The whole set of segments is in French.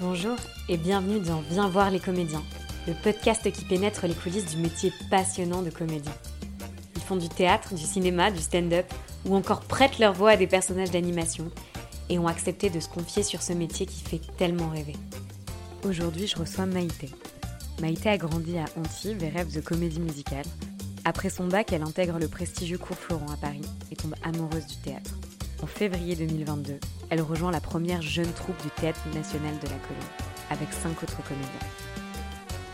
Bonjour et bienvenue dans Viens voir les comédiens, le podcast qui pénètre les coulisses du métier passionnant de comédien. Ils font du théâtre, du cinéma, du stand-up ou encore prêtent leur voix à des personnages d'animation et ont accepté de se confier sur ce métier qui fait tellement rêver. Aujourd'hui, je reçois Maïté. Maïté a grandi à Antibes et rêve de comédie musicale. Après son bac, elle intègre le prestigieux cours Florent à Paris et tombe amoureuse du théâtre. En février 2022, elle rejoint la première jeune troupe du Théâtre national de la Colline, avec cinq autres comédiens.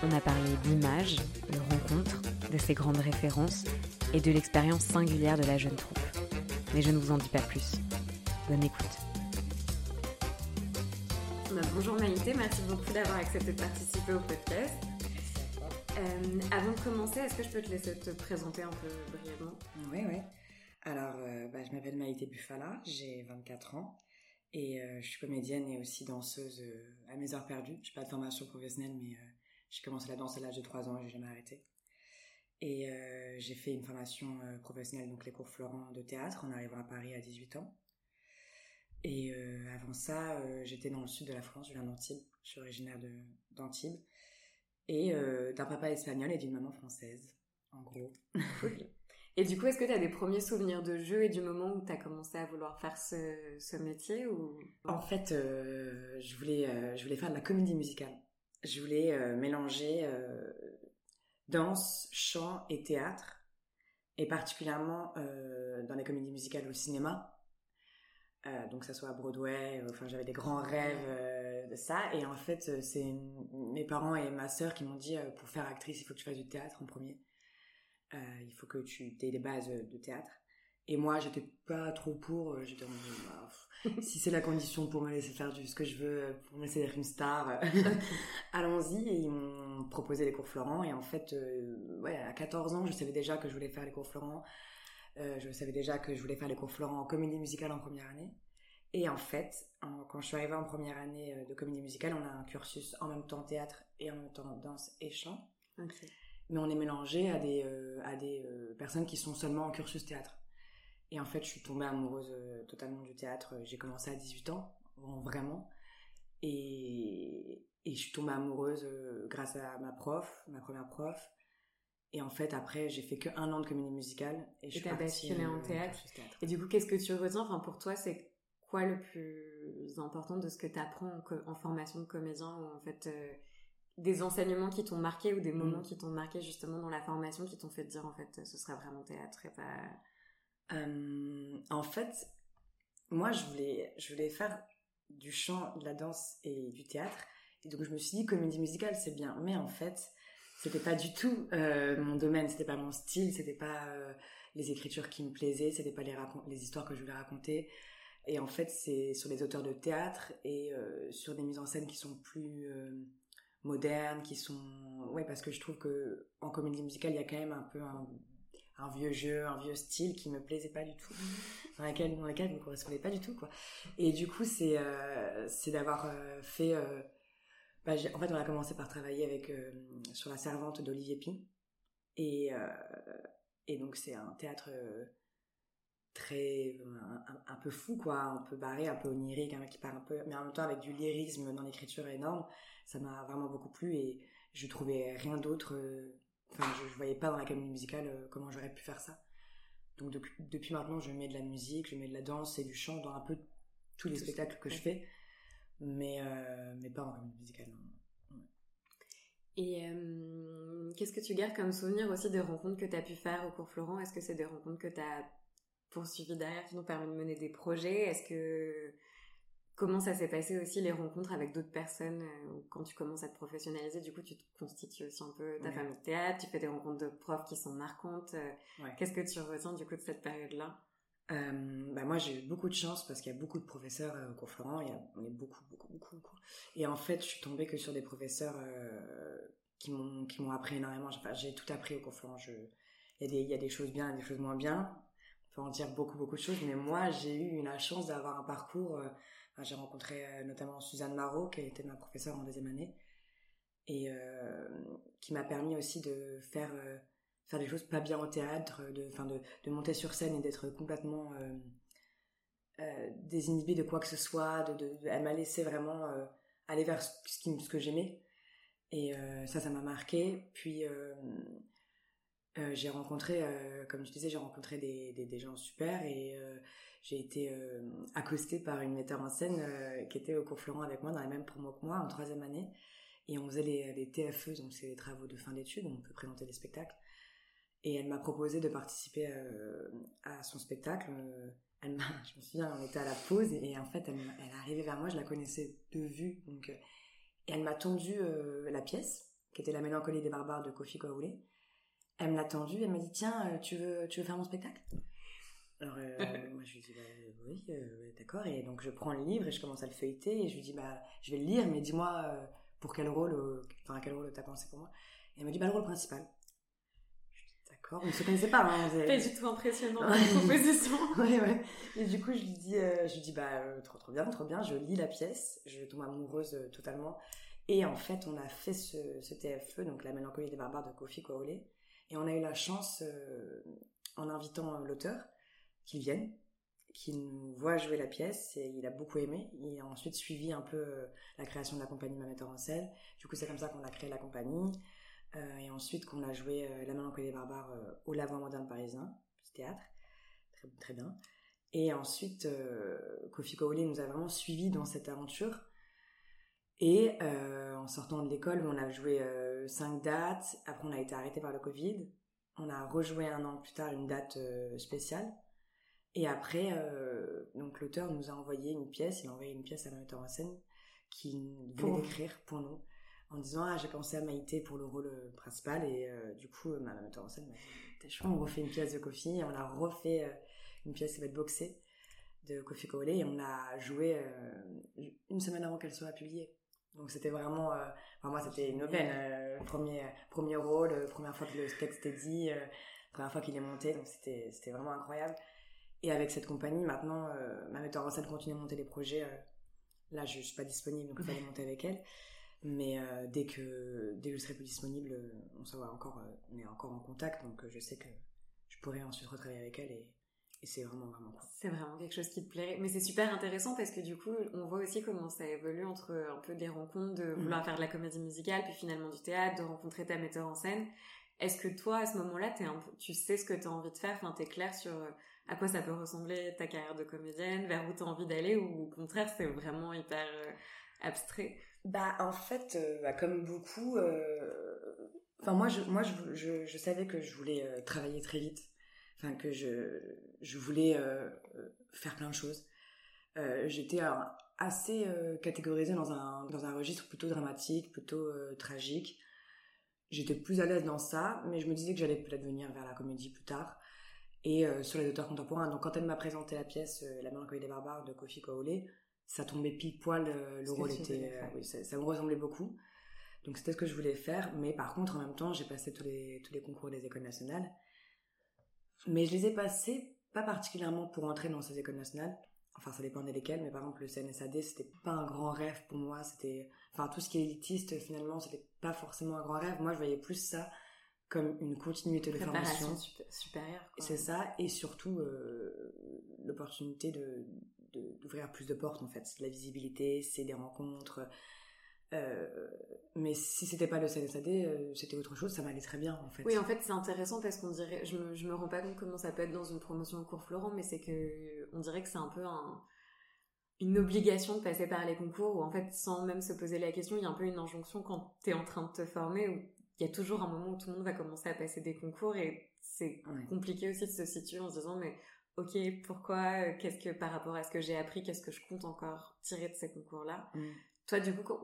On a parlé d'images, de rencontres, de ses grandes références et de l'expérience singulière de la jeune troupe. Mais je ne vous en dis pas plus. Bonne écoute. Bah, bonjour Maïté, merci beaucoup d'avoir accepté de participer au podcast. Euh, avant de commencer, est-ce que je peux te laisser te présenter un peu brièvement? Oui, oui. Alors, euh, bah, je m'appelle Maïté Buffala, j'ai 24 ans et euh, je suis comédienne et aussi danseuse euh, à mes heures perdues. Je n'ai pas de formation professionnelle, mais j'ai commencé la danse à l'âge de 3 ans et j'ai jamais arrêté. Et j'ai fait une formation professionnelle, donc les cours Florent de théâtre, en arrivant à Paris à 18 ans. Et avant ça, j'étais dans le sud de la France, je viens d'Antibes, je suis originaire d'Antibes, et d'un papa espagnol et d'une maman française, en gros. Et du coup, est-ce que tu as des premiers souvenirs de jeu et du moment où tu as commencé à vouloir faire ce, métier ou... En fait, euh, je, voulais, euh, je voulais faire de la comédie musicale. Je voulais euh, mélanger danse, chant et théâtre, et particulièrement dans les comédies musicales au cinéma. donc, ça soit à Broadway, enfin, j'avais des grands rêves de ça. Et en fait, c'est mes parents et ma sœur qui m'ont dit pour faire actrice, il faut que tu fasses du théâtre en premier. Euh, il faut que tu aies des bases de théâtre. Et moi, j'étais pas trop pour. Euh, j'étais bah, si c'est la condition pour me laisser faire ce que je veux, pour me laisser être une star, allons-y. Et ils m'ont proposé les cours Florent. Et en fait, euh, ouais, à 14 ans, je savais déjà que je voulais faire les cours Florent. je savais déjà que je voulais faire les cours Florent en comédie musicale en première année. Et en fait, quand je suis arrivée en première année de comédie musicale, on a un cursus en même temps théâtre et en même temps danse et chant mais on est mélangé à des, euh, à des euh, personnes qui sont seulement en cursus théâtre. Et en fait, je suis tombée amoureuse euh, totalement du théâtre. J'ai commencé à 18 ans, vraiment. Et, et je suis tombée amoureuse grâce à ma prof, ma première prof. Et en fait, après, j'ai fait qu'un an de comédie musicale. Et, je suis basculée en théâtre. Et du coup, qu'est-ce que tu retiens? Enfin, pour toi, c'est quoi le plus important de ce que tu apprends en, formation de comédien ou en fait des enseignements qui t'ont marqué ou des mm. moments qui t'ont marqué justement dans la formation qui t'ont fait te dire en fait ce serait vraiment théâtre et pas euh, en fait moi je voulais je voulais faire du chant de la danse et du théâtre. Et donc je me suis dit comédie musicale c'est bien. Mais en fait c'était pas du tout euh, mon domaine. C'était pas mon style. C'était pas euh, les écritures qui me plaisaient. C'était pas les les histoires que je voulais raconter. Et en fait c'est sur les auteurs de théâtre et sur des mises en scène qui sont plus modernes, qui sont... Ouais, parce que je trouve que en comédie musicale, il y a quand même un peu un, vieux jeu, un vieux style qui me plaisait pas du tout, dans lequel, dans lequel je me correspondais pas du tout, quoi. Et du coup, c'est euh, c'est d'avoir euh, fait... Euh, bah, en fait, on a commencé par travailler avec sur La Servante d'Olivier Pi. Et, et donc, c'est un théâtre très un, peu fou quoi un peu barré un peu onirique un qui part un peu mais en même temps avec du lyrisme dans l'écriture énorme ça m'a vraiment beaucoup plu et je trouvais rien d'autre. Euh, enfin, je, je, voyais pas dans la comédie musicale euh, comment j'aurais pu faire ça. Donc depuis, maintenant, je mets de la musique, je mets de la danse et du chant dans un peu tous les spectacles que je fais, mais euh, mais pas en comédie musicale. Et qu'est-ce que tu gardes comme souvenir aussi des rencontres que tu as pu faire au cours Florent? Est-ce que c'est des rencontres que tu as poursuivies derrière qui t'ont permis de mener des projets Est-ce que Comment ça s'est passé aussi les rencontres avec d'autres personnes euh, quand tu commences à te professionnaliser Du coup, tu te constitues aussi un peu ta famille de théâtre, tu fais des rencontres de profs qui sont marquantes. Euh, qu'est-ce que tu retiens du coup de cette période-là? Euh, bah moi j'ai eu beaucoup de chance parce qu'il y a beaucoup de professeurs au cours Florent, il y a, on est beaucoup, beaucoup, beaucoup, beaucoup. Et en fait, je suis tombée que sur des professeurs qui m'ont qui m'ont appris énormément. Enfin, j'ai tout appris au cours Florent. Je, il y a des il y a des choses bien, et des choses moins bien. Peut en dire beaucoup, beaucoup de choses, mais moi j'ai eu la chance d'avoir un parcours j'ai rencontré euh, notamment Suzanne Marot, qui était ma professeure en deuxième année, et euh, qui m'a permis aussi de faire, euh, faire des choses pas bien au théâtre, de, de, de monter sur scène et d'être complètement désinhibée de quoi que ce soit. De, elle m'a laissé vraiment aller vers ce, ce que j'aimais. Et ça, ça m'a marqué. Puis j'ai rencontré, comme je disais, j'ai rencontré des, des, gens super et j'ai été accostée par une metteur en scène qui était au cours Florent avec moi dans la même promo que moi en troisième année. Et on faisait les, les TFE, donc c'est les travaux de fin d'études, on peut présenter des spectacles. Et elle m'a proposé de participer euh, à son spectacle. Euh, elle je me souviens, on était à la pause et, en fait, elle, elle est arrivée vers moi, je la connaissais de vue. Donc, euh, et elle m'a tendu la pièce, qui était La mélancolie des barbares de Kofi Koaoulé. Elle me l'a tendue, elle m'a dit Tiens, tu veux, tu veux faire mon spectacle? Alors, moi, je lui dis bah, Oui, d'accord. Et donc, je prends le livre et je commence à le feuilleter et je lui dis bah, Je vais le lire, mais dis-moi pour quel rôle, enfin, quel rôle t'as pensé pour moi? Et elle m'a dit Bah, le rôle principal. D'accord, on ne se connaissait pas. Hein, pas du tout impressionnant la proposition. ouais, ouais. Et du coup, je lui dis, euh, je lui dis bah, euh, trop, trop bien, trop bien. Je lis la pièce, je tombe amoureuse euh, totalement. Et en fait, on a fait ce, ce, TFE, donc La mélancolie des barbares de Kofi Koaolé. Et on a eu la chance, en invitant l'auteur, qu'il vienne, qu'il nous voit jouer la pièce, et il a beaucoup aimé. Il a ensuite suivi un peu la création de la compagnie Ma metteur en scène. Du coup, c'est comme ça qu'on a créé la compagnie. Euh, et ensuite qu'on a joué euh, La mélancolie des barbares euh, au Lavant moderne parisien, petit théâtre, très, très bien. Et ensuite, Kofi Kouli nous a vraiment suivis dans cette aventure. Et en sortant de l'école, on a joué cinq dates. Après, on a été arrêté par le Covid. On a rejoué un an plus tard une date spéciale. Et après, donc l'auteur nous a envoyé une pièce. Il a envoyé une pièce à la metteur en scène qui voulait écrire pour nous en disant ah j'ai pensé à Maïté pour le rôle euh, principal et euh, du coup ma metteur en scène m'a dit on refait une pièce de Kofi et on a refait euh, une pièce qui va être boxée de Kofi Koolé et on a joué une semaine avant qu'elle soit publiée donc c'était vraiment enfin, moi c'était une aubaine premier premier rôle première fois que le texte est dit première fois qu'il est monté. Donc c'était c'était vraiment incroyable. Et avec cette compagnie maintenant ma metteur en scène continue à monter les projets là je, je suis pas disponible donc il fallait monter avec elle. Mais euh, dès que dès que je serai plus disponible, on sera encore, euh, on est encore en contact, donc euh, je sais que je pourrai ensuite retravailler avec elle et, et c'est vraiment vraiment cool. C'est vraiment quelque chose qui te plairait, mais c'est super intéressant parce que du coup, on voit aussi comment ça évolue entre un peu des rencontres de vouloir mm. faire de la comédie musicale, puis finalement du théâtre, de rencontrer ta metteur en scène. Est-ce que toi, à ce moment-là, tu sais ce que tu as envie de faire, enfin, t'es clair sur à quoi ça peut ressembler ta carrière de comédienne, vers où tu as envie d'aller, ou au contraire, c'est vraiment hyper abstrait? Bah en fait, euh, bah, comme beaucoup, euh, enfin moi je moi je, je, savais que je voulais euh, travailler très vite, enfin que je je voulais faire plein de choses. J'étais assez catégorisée dans un dans un registre plutôt dramatique, plutôt tragique. J'étais plus à l'aise dans ça, mais je me disais que j'allais peut-être venir vers la comédie plus tard et sur les auteurs contemporains. Donc quand elle m'a présenté la pièce La mélancolie des barbares de Kofi Koolé, ça tombait pile poil, euh, le rôle était, euh, oui, ça, me ressemblait beaucoup. Donc c'était ce que je voulais faire, mais par contre en même temps j'ai passé tous les, tous les concours des écoles nationales. Mais je les ai passés pas particulièrement pour entrer dans ces écoles nationales, enfin ça dépendait lesquelles, mais par exemple le CNSAD c'était pas un grand rêve pour moi, c'était, enfin tout ce qui est élitiste finalement c'était pas forcément un grand rêve, moi je voyais plus ça comme une continuité de formation supérieure. C'est ça, et surtout euh, l'opportunité de d'ouvrir plus de portes en fait. C'est de la visibilité, c'est des rencontres. Euh, mais si c'était pas le CNSAD, euh, c'était autre chose, ça m'allait très bien en fait. Oui, en fait, c'est intéressant parce qu'on dirait, je me, je me rends pas compte comment ça peut être dans une promotion au cours Florent, mais c'est que on dirait que c'est un peu un, une obligation de passer par les concours où en fait, sans même se poser la question, il y a un peu une injonction quand tu es en train de te former où il y a toujours un moment où tout le monde va commencer à passer des concours et c'est compliqué aussi de se situer en se disant mais ok, pourquoi, euh, qu'est-ce que par rapport à ce que j'ai appris, qu'est-ce que je compte encore tirer de ces concours-là? Mm. Toi, du coup,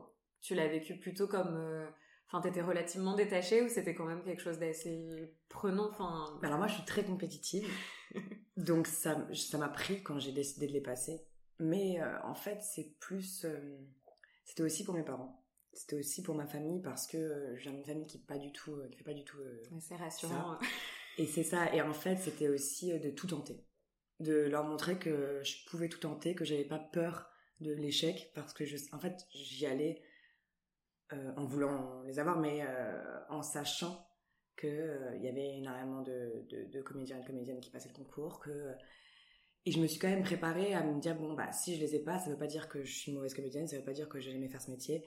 tu l'as vécu plutôt comme, euh, enfin, t'étais relativement détachée ou c'était quand même quelque chose d'assez prenant, enfin. Alors moi, je suis très compétitive, donc ça, ça m'a pris quand j'ai décidé de les passer. Mais euh, en fait, c'est plus, c'était aussi pour mes parents. C'était aussi pour ma famille parce que j'ai une famille qui pas du tout, qui fait pas du tout. c'est rassurant. Et c'est ça. Et en fait, c'était aussi de tout tenter de leur montrer que je pouvais tout tenter, que j'avais pas peur de l'échec parce que je, en fait, j'y allais euh, en voulant les avoir, mais euh, en sachant que euh, il y avait énormément de, comédiens et de comédiennes qui passaient le concours, que Et je me suis quand même préparée à me dire, bon, bah, si je les ai pas, ça veut pas dire que je suis mauvaise comédienne, ça veut pas dire que j'ai jamais faire ce métier.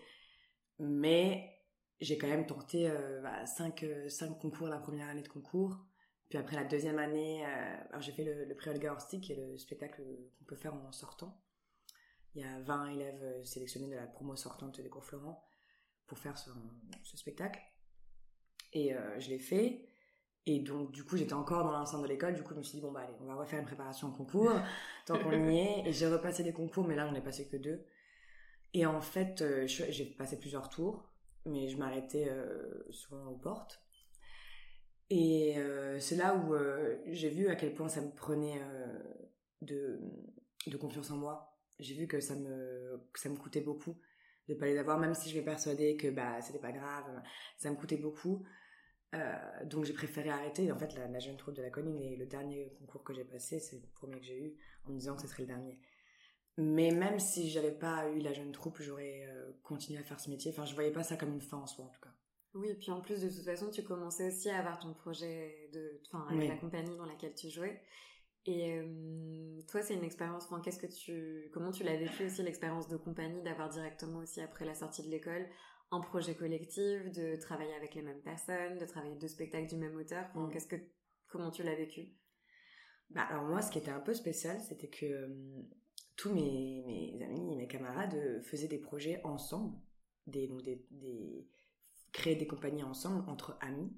Mais j'ai quand même tenté euh, bah, cinq, euh, cinq concours la première année de concours. Puis après la deuxième année, euh, j'ai fait le, le prix Olga Horsti, qui est le spectacle qu'on peut faire en sortant. Il y a 20 élèves euh, sélectionnés de la promo sortante des cours Florent pour faire ce, spectacle. Et euh, je l'ai fait. Et donc, du coup, j'étais encore dans l'enceinte de l'école. Du coup, je me suis dit, bon, bah, allez, on va refaire une préparation au concours, tant qu'on y est. Et j'ai repassé des concours, mais là, on n'est passé que deux. Et en fait, euh, j'ai passé plusieurs tours, mais je m'arrêtais euh, souvent aux portes. Et c'est là où j'ai vu à quel point ça me prenait de, de confiance en moi. J'ai vu que ça me, que ça me coûtait beaucoup de pas les avoir, même si je m'ai persuadée que bah, c'était pas grave. Ça me coûtait beaucoup. Euh, donc j'ai préféré arrêter. En fait, la, la jeune troupe de la colline et le dernier concours que j'ai passé, c'est le premier que j'ai eu, en me disant que ce serait le dernier. Mais même si j'avais pas eu la jeune troupe, j'aurais euh, continué à faire ce métier. Enfin, je voyais pas ça comme une fin en soi, en tout cas. Oui, et puis en plus, de toute façon, tu commençais aussi à avoir ton projet de, enfin, avec Oui. la compagnie dans laquelle tu jouais. Et euh, toi, c'est une expérience, enfin, qu'est-ce que tu, comment tu l'as vécu aussi l'expérience de compagnie, d'avoir directement aussi après la sortie de l'école un projet collectif, de travailler avec les mêmes personnes, de travailler deux spectacles du même auteur? Enfin, Mm. Qu'est-ce que, comment tu l'as vécu? Bah, alors moi, ce qui était un peu spécial, c'était que euh, tous mes, mes amis et mes camarades euh, faisaient des projets ensemble, des, donc des, des, créer des compagnies ensemble entre amis.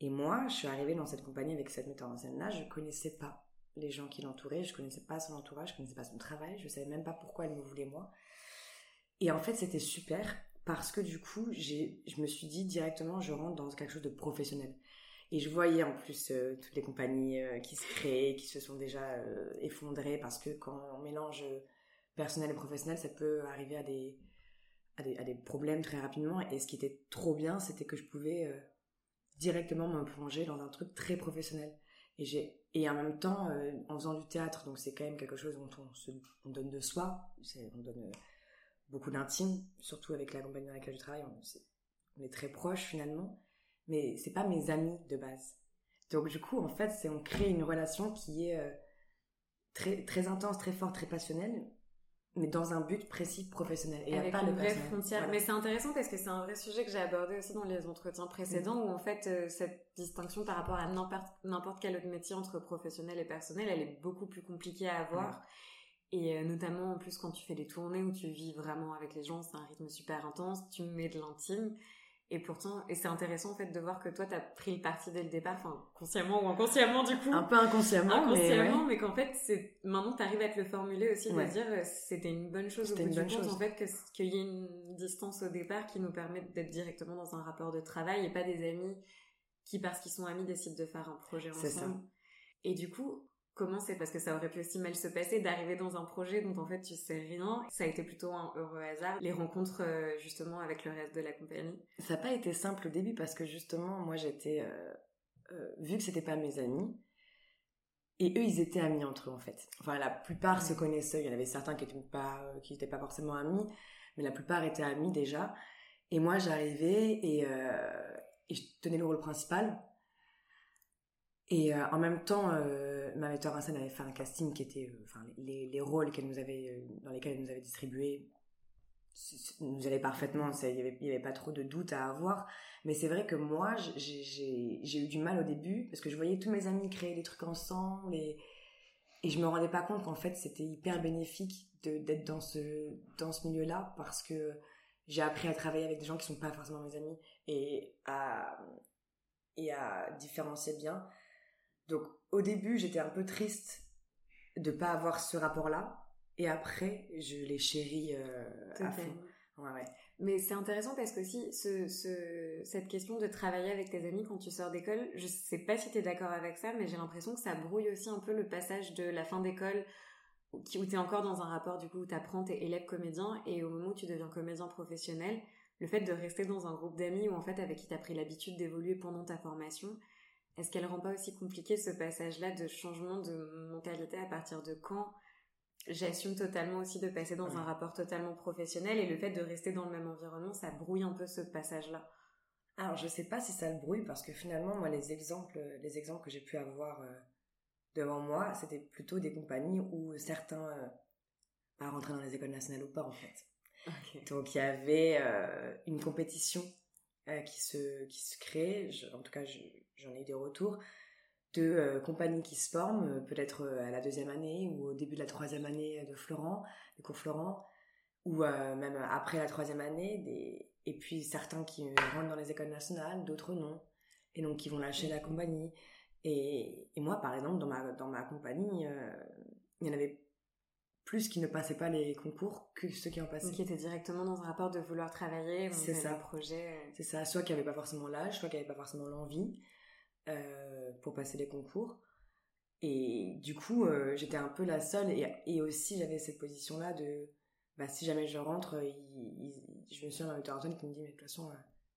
Et moi, je suis arrivée dans cette compagnie avec cette metteur en scène-là, je connaissais pas les gens qui l'entouraient, je connaissais pas son entourage, je connaissais pas son travail, je savais même pas pourquoi elle me voulait moi. Et en fait, c'était super parce que du coup, je me suis dit directement, je rentre dans quelque chose de professionnel. Et je voyais en plus euh, toutes les compagnies euh, qui se créent, qui se sont déjà euh, effondrées parce que quand on mélange personnel et professionnel, ça peut arriver à des, à des, à des problèmes très rapidement. Et ce qui était trop bien, c'était que je pouvais directement me plonger dans un truc très professionnel. Et, en même temps, euh, en faisant du théâtre, donc c'est quand même quelque chose dont on, donne de soi, on donne euh, beaucoup d'intime, surtout avec la compagnie dans laquelle je travaille, on, est très proches finalement mais c'est pas mes amis de base. Donc du coup, en fait, on crée une relation qui est euh, très très intense, très forte, très passionnelle, mais dans un but précis professionnel. Et il y a pas une de vraie frontière. Voilà. Mais c'est intéressant parce que c'est un vrai sujet que j'ai abordé aussi dans les entretiens précédents où en fait euh, cette distinction par rapport à n'importe quel autre métier entre professionnel et personnel, elle est beaucoup plus compliquée à avoir. Et euh, notamment en plus quand tu fais des tournées où tu vis vraiment avec les gens, c'est un rythme super intense, tu mets de l'intime. Et pourtant, et c'est intéressant en fait de voir que toi t'as pris le parti dès le départ, enfin consciemment ou inconsciemment du coup un peu inconsciemment, mais inconsciemment, ouais. mais, qu'en fait, c'est maintenant tu arrives à te le formuler aussi, Ouais. de dire euh, c'était une bonne chose au bout une du bonne compte, chose. en fait, que- qu'il y ait une distance au départ qui nous permet d'être directement dans un rapport de travail et pas des amis qui, parce qu'ils sont amis, décident de faire un projet C'est ça. ensemble. Et du coup, comment c'est, parce que ça aurait pu aussi mal se passer, d'arriver dans un projet dont en fait tu sais rien, ça a été plutôt un heureux hasard, les rencontres euh, justement avec le reste de la compagnie. Ça n'a pas été simple au début parce que justement, moi j'étais. euh, euh, vu que c'était pas mes amis, et eux ils étaient amis entre eux en fait. Enfin, la plupart se connaissaient, il y en avait certains qui n'étaient pas, qui étaient pas forcément amis, mais la plupart étaient amis déjà. Et moi j'arrivais et, et je tenais le rôle principal. Et euh, en même temps, euh, ma metteur en scène avait fait un casting qui était, euh, enfin, les, les rôles qu'elle nous avait, euh, dans lesquels elle nous avait distribués, nous allaient parfaitement. Il n'y avait, pas trop de doute à avoir. Mais c'est vrai que moi, j'ai- eu du mal au début parce que je voyais tous mes amis créer des trucs ensemble et, et je me rendais pas compte qu'en fait c'était hyper bénéfique d'être dans ce, dans ce milieu-là parce que j'ai appris à travailler avec des gens qui sont pas forcément mes amis et à, et à différencier bien. Donc au début, j'étais un peu triste de pas avoir ce rapport-là. Et après, je l'ai chéri euh, à fond. Ouais, ouais. Mais c'est intéressant parce que aussi, ce, ce, cette question de travailler avec tes amis quand tu sors d'école, je sais pas si tu es d'accord avec ça, mais j'ai l'impression que ça brouille aussi un peu le passage de la fin d'école où tu es encore dans un rapport du coup où tu apprends, t'es élève comédien et au moment où tu deviens comédien professionnel, le fait de rester dans un groupe d'amis ou en fait avec qui tu as pris l'habitude d'évoluer pendant ta formation, est-ce qu'elle rend pas aussi compliqué ce passage-là de changement de mentalité à partir de quand j'assume totalement aussi de passer dans Ouais. un rapport totalement professionnel et le fait de rester dans le même environnement, ça brouille un peu ce passage-là? Alors, je sais pas si ça le brouille parce que finalement, moi, les exemples, les exemples que j'ai pu avoir euh, devant moi, c'était plutôt des compagnies où certains, euh, pas rentrer dans les écoles nationales ou pas en fait. Donc il y avait euh, une compétition euh, qui, se, qui se crée, en tout cas j'en ai eu des retours, de compagnies qui se forment, peut-être à la deuxième année ou au début de la troisième année de Florent, des cours Florent, ou même après la troisième année, et puis certains qui rentrent dans les écoles nationales, d'autres non, et donc qui vont lâcher la compagnie. Et, moi, par exemple, dans ma, dans ma compagnie, euh, il y en avait plus qui ne passaient pas les concours que ceux qui en passaient. Qui étaient directement dans un rapport de vouloir travailler, c'est ça. projet. Euh. C'est ça, soit qui n'avaient pas forcément l'âge, soit qui n'avaient pas forcément l'envie euh, pour passer les concours. Et du coup, j'étais un peu la seule. Et, et aussi, j'avais cette position-là de, bah, si jamais je rentre, je me suis un metteur Antoine qui me dit, mais de toute façon,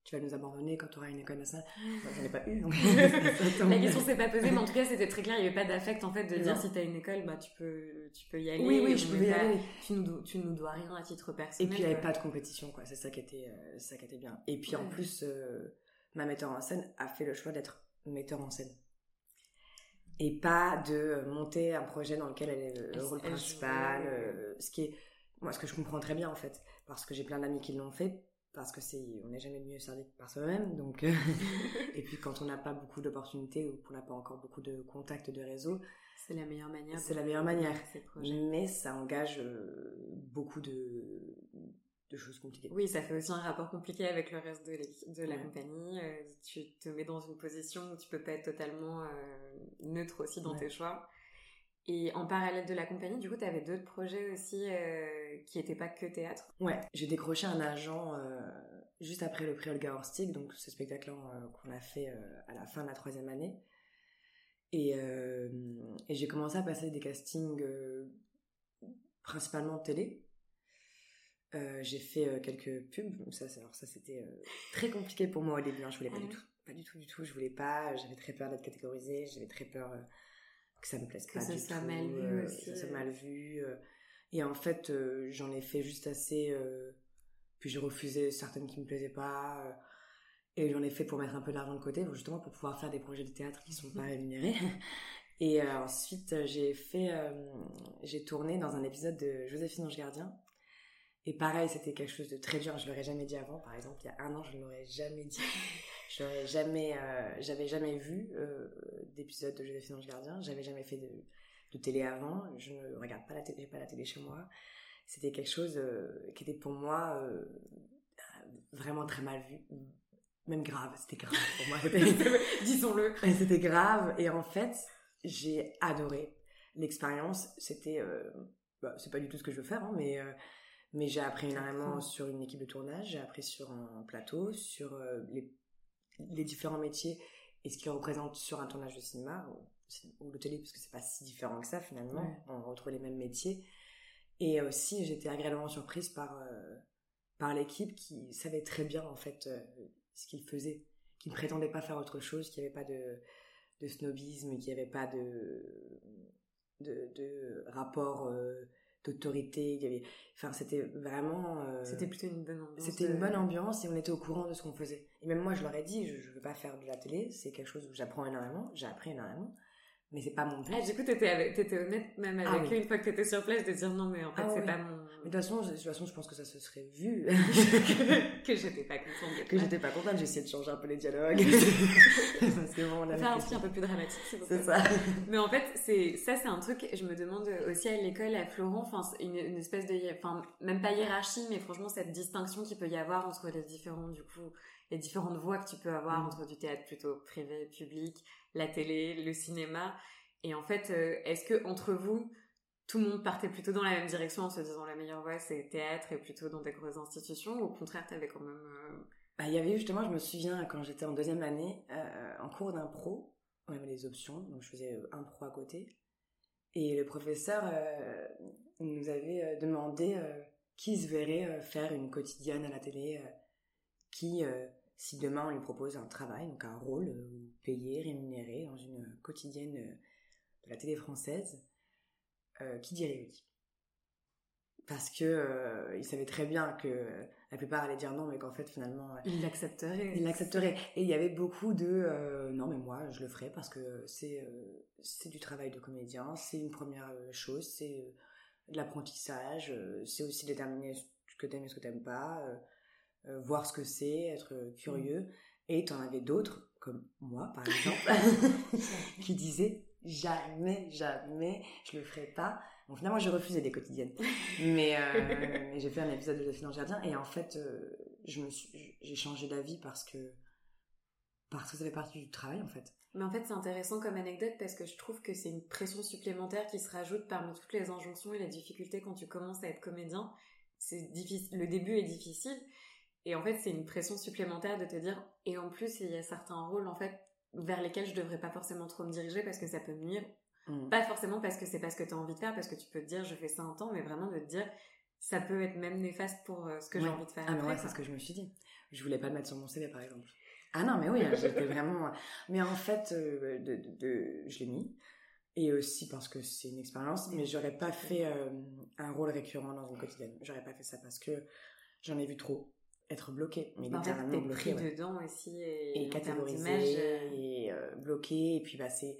tu vas nous abandonner quand tu auras une école nationale. Moi, j'en ai pas eu. la question s'est pas posée, mais en tout cas, c'était très clair. Il n'y avait pas d'affect, en fait, de dire si tu as une école, bah, tu peux, tu peux y aller. Oui, oui, je peux y aller. Tu nous, tu nous dois rien à titre personnel. Et puis, il n'y avait pas de compétition, quoi. C'est ça qui était, euh, ça qui était bien. Et puis, en plus, euh, ma metteur en scène a fait le choix d'être metteur en scène. Et pas de monter un projet dans lequel elle est le rôle principal. Euh, ce qui est, moi, ce que je comprends très bien, en fait. Parce que j'ai plein d'amis qui l'ont fait parce que c'est on n'est jamais mieux servi par soi-même donc euh, et puis quand on n'a pas beaucoup d'opportunités ou qu'on n'a pas encore beaucoup de contacts de réseau c'est la meilleure manière c'est la meilleure manière. mais ça engage euh, beaucoup de de choses compliquées. Oui ça fait aussi un rapport compliqué avec le reste de, de la compagnie. Euh, tu te mets dans une position où tu peux pas être totalement neutre aussi dans tes choix et en parallèle de la compagnie, du coup, tu avais d'autres projets aussi euh, qui n'étaient pas que théâtre? Ouais, j'ai décroché un agent euh, juste après le prix Olga Horstig, donc ce spectacle euh, qu'on a fait à la fin de la troisième année. Et, et j'ai commencé à passer des castings principalement télé. j'ai fait quelques pubs, ça, alors ça c'était très compliqué pour moi au début, hein, je voulais pas du tout, pas du tout, du tout, je voulais pas, j'avais très peur d'être catégorisée, j'avais très peur que ça me plaise que pas ça du tout, mal vu euh, aussi. ça soit mal vu. Euh. et en fait, euh, j'en ai fait juste assez. puis j'ai refusé certaines qui me plaisaient pas. et j'en ai fait pour mettre un peu d'argent de côté, justement pour pouvoir faire des projets de théâtre qui sont pas rémunérés. Et ensuite, j'ai fait, j'ai tourné dans un épisode de Joséphine Ange Gardien. Et pareil, c'était quelque chose de très dur. Je l'aurais jamais dit avant. Par exemple, il y a un an, je ne l'aurais jamais dit. J'aurais jamais, euh, j'avais jamais vu euh, d'épisode de Joséphine Ange Gardien. J'avais jamais fait de, de, télé avant. Je ne regarde pas la télé, j'ai pas la télé chez moi. C'était quelque chose euh, qui était pour moi euh, vraiment très mal vu, même grave. C'était grave pour moi. Disons-le. C'était grave. Et en fait, j'ai adoré l'expérience. C'était, bah, c'est pas du tout ce que je veux faire, hein, mais mais j'ai appris énormément sur une équipe de tournage, j'ai appris sur un plateau, sur les les différents métiers et ce qu'ils représentent sur un tournage de cinéma ou, de télé, parce que c'est pas si différent que ça finalement. On retrouve les mêmes métiers. Et aussi, j'étais agréablement surprise par, euh, par l'équipe qui savait très bien en fait euh, ce qu'ils faisaient, qui ne prétendait pas faire autre chose, qui n'y avait pas de, de snobisme, qui n'y avait pas de, de, de rapport. Euh, d'autorité. Il y avait, enfin, c'était vraiment. Euh, c'était plutôt une bonne ambiance. C'était une bonne ambiance et on était au courant de ce qu'on faisait. Et même moi, je leur ai dit, je, ne veux pas faire de la télé. C'est quelque chose où j'apprends énormément. J'ai appris énormément mais c'est pas mon but. Ah, du coup, t'étais, étais honnête même ah avec eux une fois que t'étais sur place de dire non, mais en fait, ah c'est pas mon. Mais de toute façon, de toute façon, je pense que ça se serait vu. que, j'étais pas contente. Que j'étais pas contente, j'ai essayé de changer un peu les dialogues. Parce que bon, on Faire un truc un peu plus dramatique, c'est ça. Mais en fait, c'est, ça, c'est un truc, je me demande aussi à l'école, à Florent, enfin, une, une espèce de, enfin, même pas hiérarchie, mais franchement, cette distinction qu'il peut y avoir entre les différents, du coup, les différentes voies que tu peux avoir mm. entre du théâtre plutôt privé, public, la télé, le cinéma. Et en fait, euh, est-ce que entre vous, tout le monde partait plutôt dans la même direction en se disant la meilleure voie c'est théâtre et plutôt dans des grosses institutions ou au contraire tu avais quand même euh, bah, il y avait justement je me souviens quand j'étais en deuxième année euh, en cours d'impro on avait les options donc je faisais un pro à côté et le professeur nous avait demandé qui se verrait faire une quotidienne à la télé qui si demain on lui propose un travail, donc un rôle euh, payé, rémunéré dans une quotidienne euh, de la télé française, euh, qui dirait oui? Parce que euh, il savait très bien que la plupart allaient dire non, mais qu'en fait finalement il l'accepterait. Il l'accepterait. Et il y avait beaucoup de non, mais moi je le ferai parce que c'est c'est du travail de comédien, c'est une première chose, c'est de l'apprentissage, c'est aussi déterminer ce que t'aimes et ce que t'aimes pas, voir ce que c'est, être curieux. Mm. Et tu en avais d'autres, comme moi par exemple, qui disaient jamais, jamais, je le ferai pas. Bon, finalement, j'ai refusé des quotidiennes. Mais, euh, j'ai fait un épisode de fille dans le jardin et en fait, euh, je me suis, j'ai changé d'avis parce que, parce que ça fait partie du travail, en fait. Mais en fait, c'est intéressant comme anecdote parce que je trouve que c'est une pression supplémentaire qui se rajoute parmi toutes les injonctions et les difficultés quand tu commences à être comédien. C'est difficile, le début est difficile. Et en fait, c'est une pression supplémentaire de te dire, et en plus, il y a certains rôles, en fait, vers lesquels je devrais pas forcément trop me diriger parce que ça peut me nuire. Mm. Pas forcément parce que c'est pas ce que tu as envie de faire, parce que tu peux te dire je fais ça un temps, mais vraiment de te dire ça peut être même néfaste pour euh, ce que j'ai envie de faire. Ah, mais ouais, c'est ce que je me suis dit. Je voulais pas le mettre sur mon CV par exemple. Ah non, mais oui, hein, j'étais vraiment. Mais en fait, euh, de, de, je l'ai mis. Et aussi parce que c'est une expérience, mais j'aurais pas fait euh, un rôle récurrent dans une quotidienne. J'aurais pas fait ça parce que j'en ai vu trop être bloqué, mais bah, littéralement bloqué. Pris dedans aussi et, et catégorisé euh. et euh, bloqué. Et puis bah c'est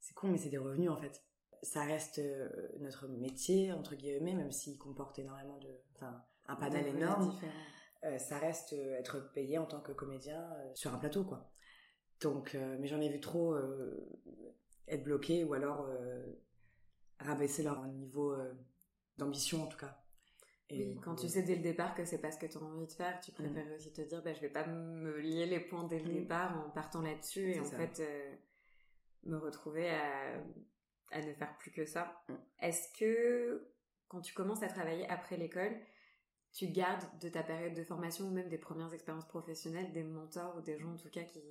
c'est con, mais c'est des revenus en fait. Ça reste euh, notre métier entre guillemets, même s'il comporte énormément de, enfin un panel énorme. ça reste être payé en tant que comédien sur un plateau quoi. Donc, mais j'en ai vu trop être bloqué ou alors rabaisser leur niveau d'ambition en tout cas oui, quand tu sais dès le départ que c'est pas ce que tu as envie de faire, tu préfères aussi te dire, bah, je vais pas me lier les points dès le départ en partant là-dessus et en fait euh, me retrouver à, à, ne faire plus que ça. Mm. Est-ce que quand tu commences à travailler après l'école, tu gardes de ta période de formation ou même des premières expériences professionnelles des mentors ou des gens en tout cas qui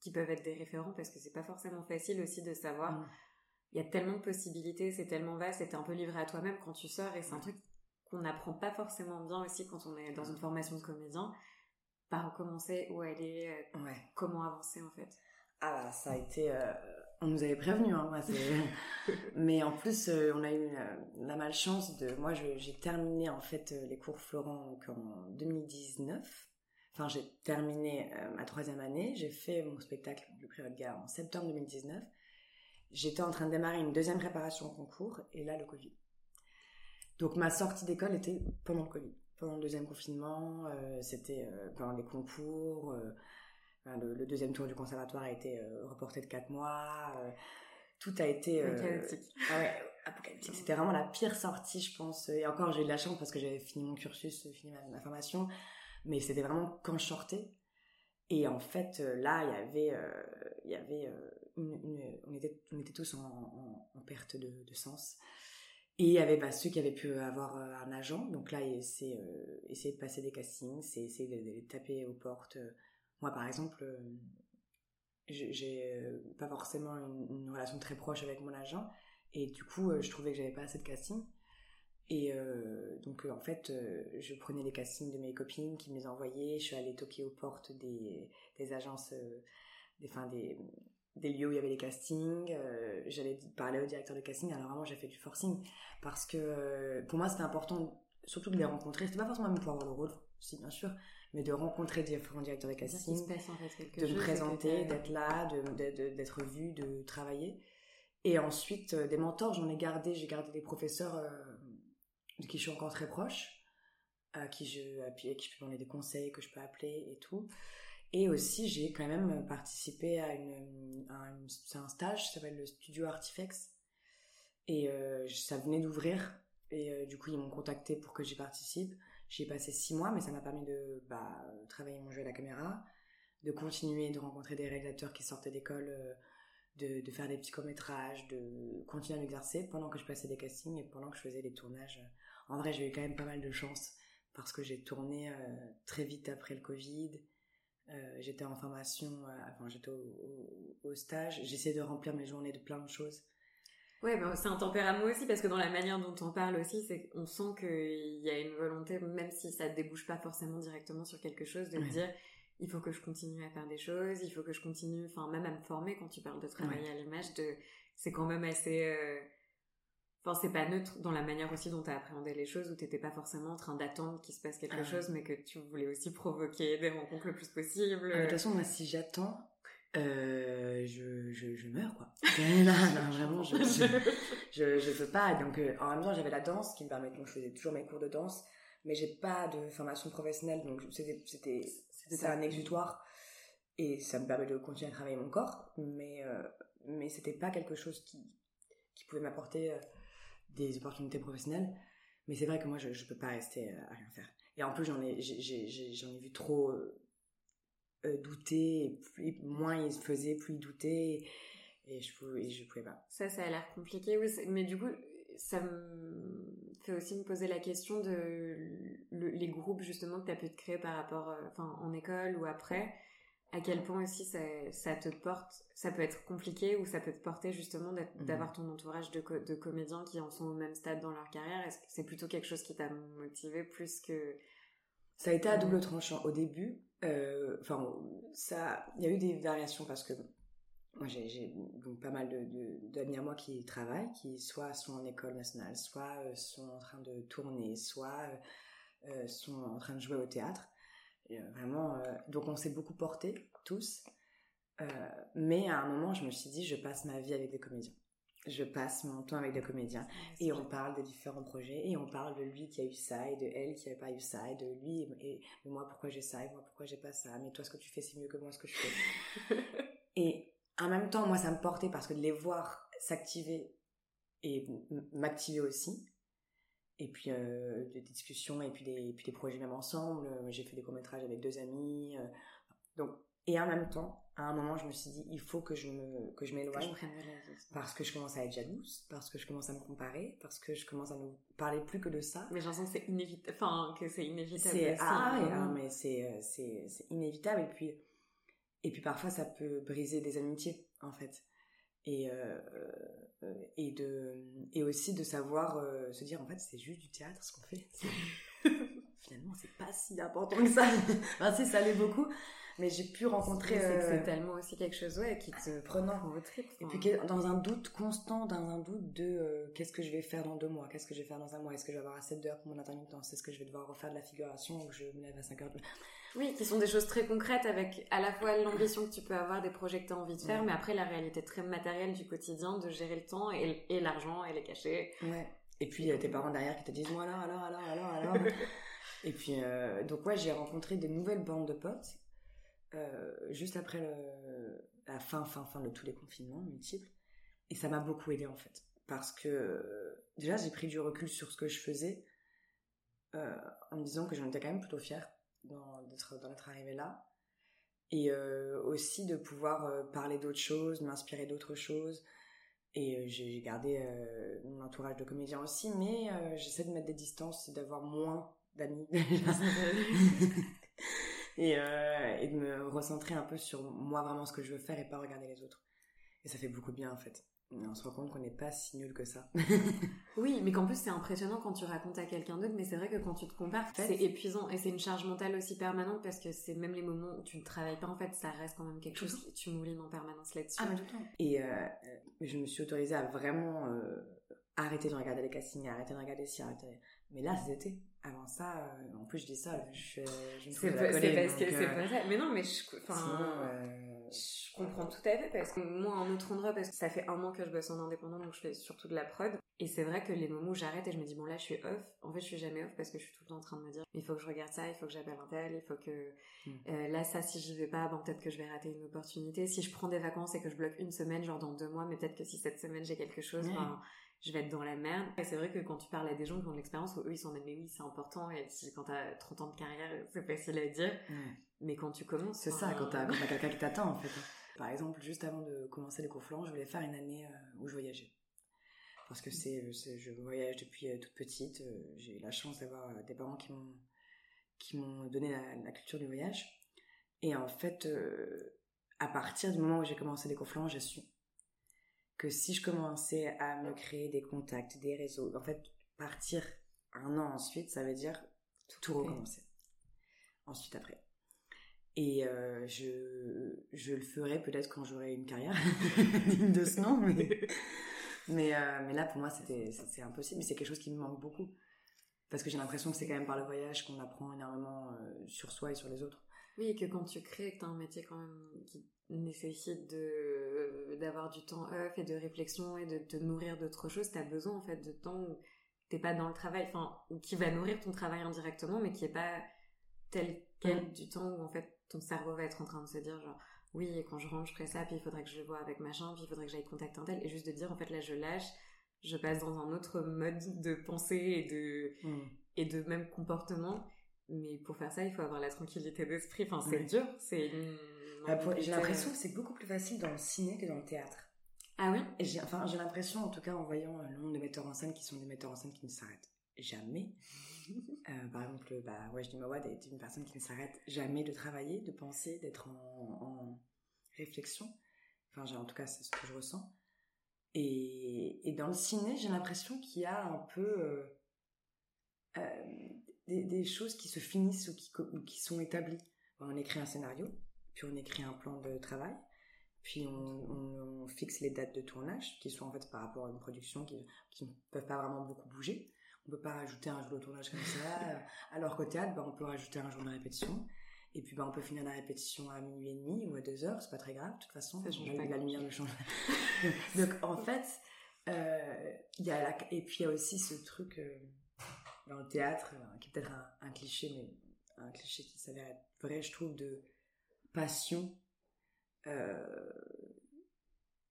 qui peuvent être des référents? Parce que c'est pas forcément facile aussi de savoir. Mm. Il y a tellement de possibilités, c'est tellement vaste, c'est un peu livré à toi-même quand tu sors et c'est un truc qu'on n'apprend pas forcément bien aussi quand on est dans une formation de comédien, par recommencer où aller, euh, ouais. comment avancer en fait. Ah ça a été, euh, on nous avait prévenu, hein, moi, mais en plus euh, on a eu la malchance de, moi j'ai terminé en fait les cours Florent en 2019. Enfin, j'ai terminé ma troisième année, j'ai fait mon spectacle Le Prix de Gare en septembre 2019. J'étais en train de démarrer une deuxième préparation au concours et là le Covid. Donc ma sortie d'école était pendant le Covid, pendant le deuxième confinement, euh, c'était euh, pendant les concours, euh, le, deuxième tour du conservatoire a été reporté de quatre mois, tout a été apocalyptique. Ah ouais, apocalyptique. C'était vraiment la pire sortie, je pense. Et encore, j'ai eu de la chance parce que j'avais fini mon cursus, fini ma, formation, mais c'était vraiment quand je sortais. Et en fait, là, il y avait, il y avait une, on était, on était tous en, en, perte de, de sens. Et il y avait bah, ceux qui avaient pu avoir euh, un agent. Donc là, c'est euh, essayer de passer des castings, c'est essayer de, taper aux portes. Moi, par exemple, euh, j'ai pas forcément une, relation très proche avec mon agent. Et du coup, je trouvais que j'avais pas assez de castings. Et donc, en fait, je prenais les castings de mes copines qui me les envoyaient. Je suis allée toquer aux portes des, agences, des, fin, des, des lieux où il y avait les castings, euh, j'allais parler au directeur de casting, alors vraiment j'ai fait du forcing, parce que euh, pour moi c'était important surtout de les rencontrer, c'était pas forcément même pour avoir le rôle, si bien sûr, mais de rencontrer différents directeurs de casting, de me présenter, d'être là, d'être vu, de travailler. Et ensuite, euh, des mentors, j'en ai gardé, j'ai gardé des professeurs de qui je suis encore très proche, à qui je, à qui je peux donner des conseils, que je peux appeler et tout. Et aussi, j'ai quand même participé à, une, c'est un stage, ça s'appelle le Studio Artifex. Et euh, ça venait d'ouvrir. Et euh, du coup, ils m'ont contacté pour que j'y participe. J'y ai passé six mois, mais ça m'a permis de bah, travailler mon jeu à la caméra, de continuer de rencontrer des réalisateurs qui sortaient d'école, euh, de, de, faire des petits courts-métrages, de continuer à m'exercer pendant que je passais des castings et pendant que je faisais les tournages. En vrai, j'ai eu quand même pas mal de chance parce que j'ai tourné très vite après le Covid euh, j'étais en formation, euh, enfin j'étais au, stage, j'essayais de remplir mes journées de plein de choses. Ouais, ben, c'est un tempérament aussi parce que dans la manière dont on parle aussi, c'est on sent qu'il y a une volonté, même si ça débouche pas forcément directement sur quelque chose, de dire il faut que je continue à faire des choses, il faut que je continue, enfin même à me former quand tu parles de travailler à l'image, de c'est quand même assez euh, Enfin, c'est pas neutre dans la manière aussi dont tu as appréhendé les choses, où t'étais pas forcément en train d'attendre qu'il se passe quelque Ah. chose, mais que tu voulais aussi provoquer des rencontres le plus possible. Ah, De toute façon, moi, si j'attends, euh, je, je, je meurs, quoi. non, non, vraiment, je, je, je, peux pas. Donc, euh, en même temps, j'avais la danse qui me permettait, donc je faisais toujours mes cours de danse, mais j'ai pas de formation professionnelle, donc c'était, c'était, c'était ça. un exutoire. Et ça me permet de continuer à travailler mon corps, mais, euh, mais c'était pas quelque chose qui, qui pouvait m'apporter euh, des opportunités professionnelles. Mais c'est vrai que moi, je, je peux pas rester euh, à rien faire. Et en plus, j'en ai, j'en ai vu trop euh, euh, douter, et plus, moins il se faisait, plus il doutait, et je pouvais, pouvais pas. Ça, ça a l'air compliqué, oui. Mais du coup, ça me fait aussi me poser la question de le- les groupes justement que tu as pu te créer par rapport, en école ou après. À quel point aussi ça, ça te porte, ça peut être compliqué ou ça peut te porter justement Mhm. d'avoir ton entourage de, co- de comédiens qui en sont au même stade dans leur carrière. Est-ce que c'est plutôt quelque chose qui t'a motivé plus que Ça a été à double tranchant au début. euh, Enfin, ça, il y a eu des variations parce que moi j'ai, donc pas mal de, de- d'amis à moi qui travaillent, qui soit sont en école nationale, soit euh, sont en train de tourner, soit euh, sont en train de jouer au théâtre. Euh, vraiment, euh, donc on s'est beaucoup portés tous. Euh, mais à un moment, je me suis dit, je passe ma vie avec des comédiens. Je passe mon temps avec des comédiens. Et on parle des différents projets, et on parle de lui qui a eu ça, et de elle qui n'avait pas eu ça, et de lui, et, et moi pourquoi j'ai ça, et moi pourquoi j'ai pas ça, mais toi ce que tu fais c'est mieux que moi ce que je fais. et en même temps, moi ça me portait parce que de les voir s'activer et m'activer aussi, et puis euh, des discussions, et puis des, et puis des projets même ensemble, Euh, j'ai fait des courts-métrages avec deux amis, euh, donc, et en même temps, à un moment je me suis dit, il faut que je me que je m'éloigne parce que je commence à être jalouse, parce que je commence à me comparer, parce que je commence à ne parler plus que de ça. Mais j'ai l'impression que c'est inévitable, enfin, que c'est inévitable. C'est ah, et, ah, mais c'est c'est c'est inévitable et puis et puis parfois ça peut briser des amitiés en fait et euh, euh, et de et aussi de savoir euh, se dire en fait c'est juste du théâtre ce qu'on fait. Finalement c'est pas si important que ça. enfin si ça l'est beaucoup, mais j'ai pu rencontrer c'est tellement aussi quelque chose, ouais, qui te prenant. prend au trip. Et puis dans un doute constant, dans un doute de euh, qu'est-ce que je vais faire dans deux mois, qu'est-ce que je vais faire dans un mois, est-ce que je vais avoir assez d'heures pour mon intermittence, est-ce que je vais devoir refaire de la figuration ou je me lève à 5 heures de... Oui, qui sont des choses très concrètes avec à la fois l'ambition que tu peux avoir, des projets que tu as envie de faire, Ouais. mais après la réalité très matérielle du quotidien, de gérer le temps et, et l'argent et les cachets. Ouais. Et puis euh, tes parents derrière qui te disent moi alors, alors, alors, alors, alors. Et puis euh, donc ouais, j'ai rencontré de nouvelles bandes de potes euh, juste après le, la fin, fin, fin de tous les confinements multiples. Et ça m'a beaucoup aidé en fait. Parce que déjà j'ai pris du recul sur ce que je faisais euh, en me disant que j'en étais quand même plutôt fière dans- d'en être arrivée là. Et euh, aussi de pouvoir euh, parler d'autres choses, m'inspirer d'autres choses. Et euh, j'ai gardé euh, mon entourage de comédiens aussi, mais euh, j'essaie de mettre des distances et d'avoir moins d'amis. et, euh, et de me recentrer un peu sur moi vraiment ce que je veux faire et pas regarder les autres. Et ça fait beaucoup de bien en fait. Et on se rend compte qu'on n'est pas si nul que ça. Oui, mais qu'en plus c'est impressionnant quand tu racontes à quelqu'un d'autre, mais c'est vrai que quand tu te compares, fait, c'est épuisant et c'est une charge mentale aussi permanente parce que c'est même les moments où tu ne travailles pas en fait, ça reste quand même quelque chose qui tu moulines en permanence là-dessus. Ah, mais tout le temps. Et euh, euh, je me suis autorisée à vraiment euh, arrêter de regarder les castings, arrêter de regarder si, arrêter. Mais là, c'était. Avant ça, euh, en plus, je dis ça, je, je me c'est pas, la c'est parce que c'est euh, pas ça. Mais non, mais je, enfin, sinon, euh, Je comprends tout à fait parce que moi un autre endroit parce que ça fait un an que je bosse en indépendant donc je fais surtout de la prod et c'est vrai que les moments où j'arrête et je me dis bon là je suis off en fait je suis jamais off parce que je suis tout le temps en train de me dire il faut que je regarde ça il faut que j'appelle un tel il faut que Mm. euh, là ça si j'y vais pas bon peut-être que je vais rater une opportunité si je prends des vacances et que je bloque une semaine genre dans deux mois mais peut-être que si cette semaine j'ai quelque chose ben, je vais être dans la merde et c'est vrai que quand tu parles à des gens qui ont de l'expérience eux ils sont en mode mais oui c'est important et quand t'as 30 ans de carrière c'est facile à dire ouais. mais quand tu commences C'est ça, quand t'as quand t'as quelqu'un qui t'attend, en fait. Par exemple, juste avant de commencer les cours Florent, je voulais faire une année euh, où je voyageais. Parce que c'est, c'est- je voyage depuis euh, toute petite. euh, j'ai eu la chance d'avoir euh, des parents qui m'ont, qui m'ont donné la, la culture du voyage. Et en fait, euh, à partir du moment où j'ai commencé les cours Florent, j'ai su que si je commençais à me créer des contacts, des réseaux, en fait, partir un an ensuite, ça veut dire tout recommencer. Ensuite, après. Et euh, je, je le ferai peut-être quand j'aurai une carrière digne de ce nom, mais, mais, euh, mais là, pour moi, c'est impossible. Mais c'est quelque chose qui me manque beaucoup. Parce que j'ai l'impression que c'est quand même par le voyage qu'on apprend énormément euh, sur soi et sur les autres. Oui, et que quand tu crées, que tu as un métier quand même qui nécessite de, d'avoir du temps off et de réflexion et de te nourrir d'autres choses, tu as besoin en fait de temps où t'es pas dans le travail, enfin, ou qui va nourrir ton travail indirectement, mais qui est pas tel quel du temps où en fait ton cerveau va être en train de se dire genre oui et quand je rentre je ferai ça puis il faudrait que je le vois avec machin puis il faudrait que j'aille contacter un tel et juste de dire en fait là je lâche je passe dans un autre mode de pensée et de mm. et de même comportement mais pour faire ça il faut avoir la tranquillité d'esprit. Enfin c'est dur c'est bah, j'ai l'impression que c'est beaucoup plus facile dans le ciné que dans le théâtre. Ah oui j'ai enfin j'ai l'impression en tout cas en voyant le nombre de metteurs en scène qui sont des metteurs en scène qui ne s'arrêtent jamais. Euh, par exemple, bah, dis Mawad est une personne qui ne s'arrête jamais de travailler, de penser, d'être en, réflexion. Enfin, en tout cas, c'est ce que je ressens. Et, et dans le ciné, j'ai l'impression qu'il y a un peu euh, euh, des, des, choses qui se finissent ou qui, ou qui sont établies. On écrit un scénario, puis on écrit un plan de travail, puis on, on, on, fixe les dates de tournage, qui sont en fait par rapport à une production qui, qui ne peuvent pas vraiment beaucoup bouger on peut pas rajouter un jour de tournage comme ça. Alors qu'au théâtre, bah, on peut rajouter un jour de répétition. Et puis, bah, on peut finir la répétition à minuit et demi ou à deux heures, c'est pas très grave. De toute façon, la, la lumière ne change pas. Donc, en fait, euh, il y a la... et puis il y a aussi ce truc euh, dans le théâtre, euh, qui est peut-être un, cliché, mais un cliché qui s'avère être vrai, je trouve, de passion,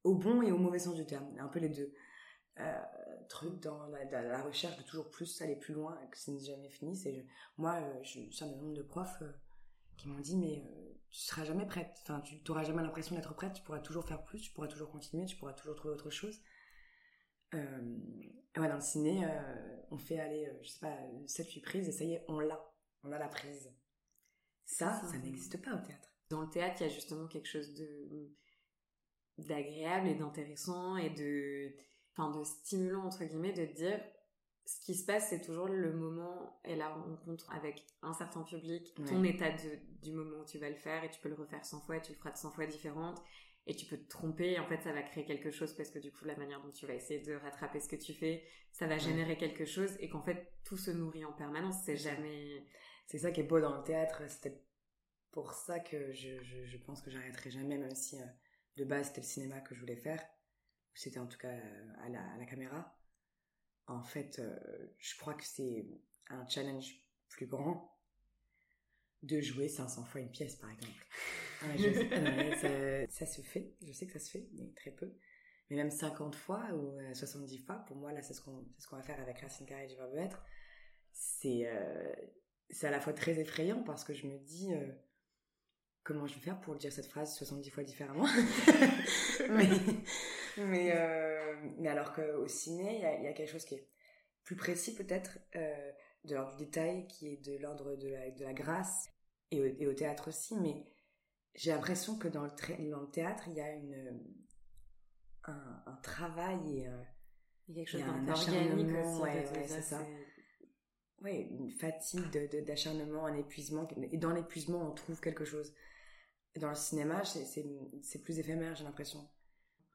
au bon et au mauvais sens du terme, un peu les deux. Euh, truc dans la, recherche de toujours plus aller plus loin que ce n'est jamais fini. Moi euh, je suis un nombre de profs euh, qui m'ont dit mais tu seras jamais prête. Enfin tu n'auras jamais l'impression d'être prête. Tu pourras toujours faire plus. Tu pourras toujours continuer. Tu pourras toujours trouver autre chose ouais, dans le ciné on fait aller je sais pas 7 8 prises et ça y est on l'a. On a la prise. Ça ça, n'existe pas au théâtre. Dans le théâtre il y a justement quelque chose de d'agréable et d'intéressant et de enfin de stimulant entre guillemets de dire ce qui se passe c'est toujours le moment et la rencontre avec un certain public ton état de, du moment où tu vas le faire et tu peux le refaire 100 fois et tu le feras de 100 fois différente et tu peux te tromper et en fait ça va créer quelque chose parce que du coup la manière dont tu vas essayer de rattraper ce que tu fais ça va générer quelque chose et qu'en fait tout se nourrit en permanence. C'est jamais c'est ça qui est beau dans le théâtre. C'était pour ça que je, je, je pense que j'arrêterai jamais même si euh, de base c'était le cinéma que je voulais faire. C'était en tout cas euh, à la, à la caméra. En fait, euh, je crois que c'est un challenge plus grand de jouer 500 fois une pièce, par exemple. Ah, ça, se fait, je sais que ça se fait, mais très peu. Mais même 50 fois ou 70 euh, fois, pour moi, là, c'est ce qu'on ce qu'on va faire avec Racine Carré du Verbe être. C'est à la fois très effrayant parce que je me dis comment je vais faire pour dire cette phrase 70 fois différemment? mais, mais, euh, mais alors qu'au ciné, il y a, quelque chose qui est plus précis peut-être, euh, de l'ordre du détail, qui est de l'ordre de la, de la grâce, et au, et au théâtre aussi, mais j'ai l'impression que dans le, dans le théâtre, il y a une, un, un travail et, euh, il y a quelque chose d'organique aussi. Ouais, ouais, c'est ça. Oui, une fatigue d'acharnement, un épuisement. Et dans l'épuisement, on trouve quelque chose. Dans le cinéma, c'est plus éphémère, j'ai l'impression.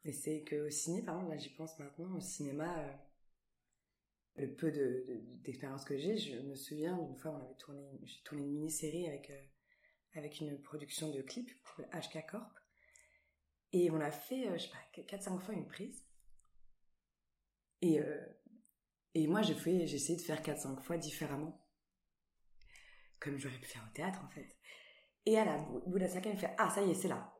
Et c'est qu'au ciné, par exemple, là j'y pense maintenant, au cinéma, euh, le peu d'expérience de, que j'ai, je me souviens d'une fois, on avait tourné, j'ai tourné une mini-série avec, euh, avec une production de clips HK Corp. Et on a fait, euh, je sais pas, 4-5 fois une prise. Et, et moi, j'ai essayé de faire 4-5 fois différemment. Comme j'aurais pu faire au théâtre, en fait. Et à la bout de la cinquième, il fait Ah, ça y est, c'est là.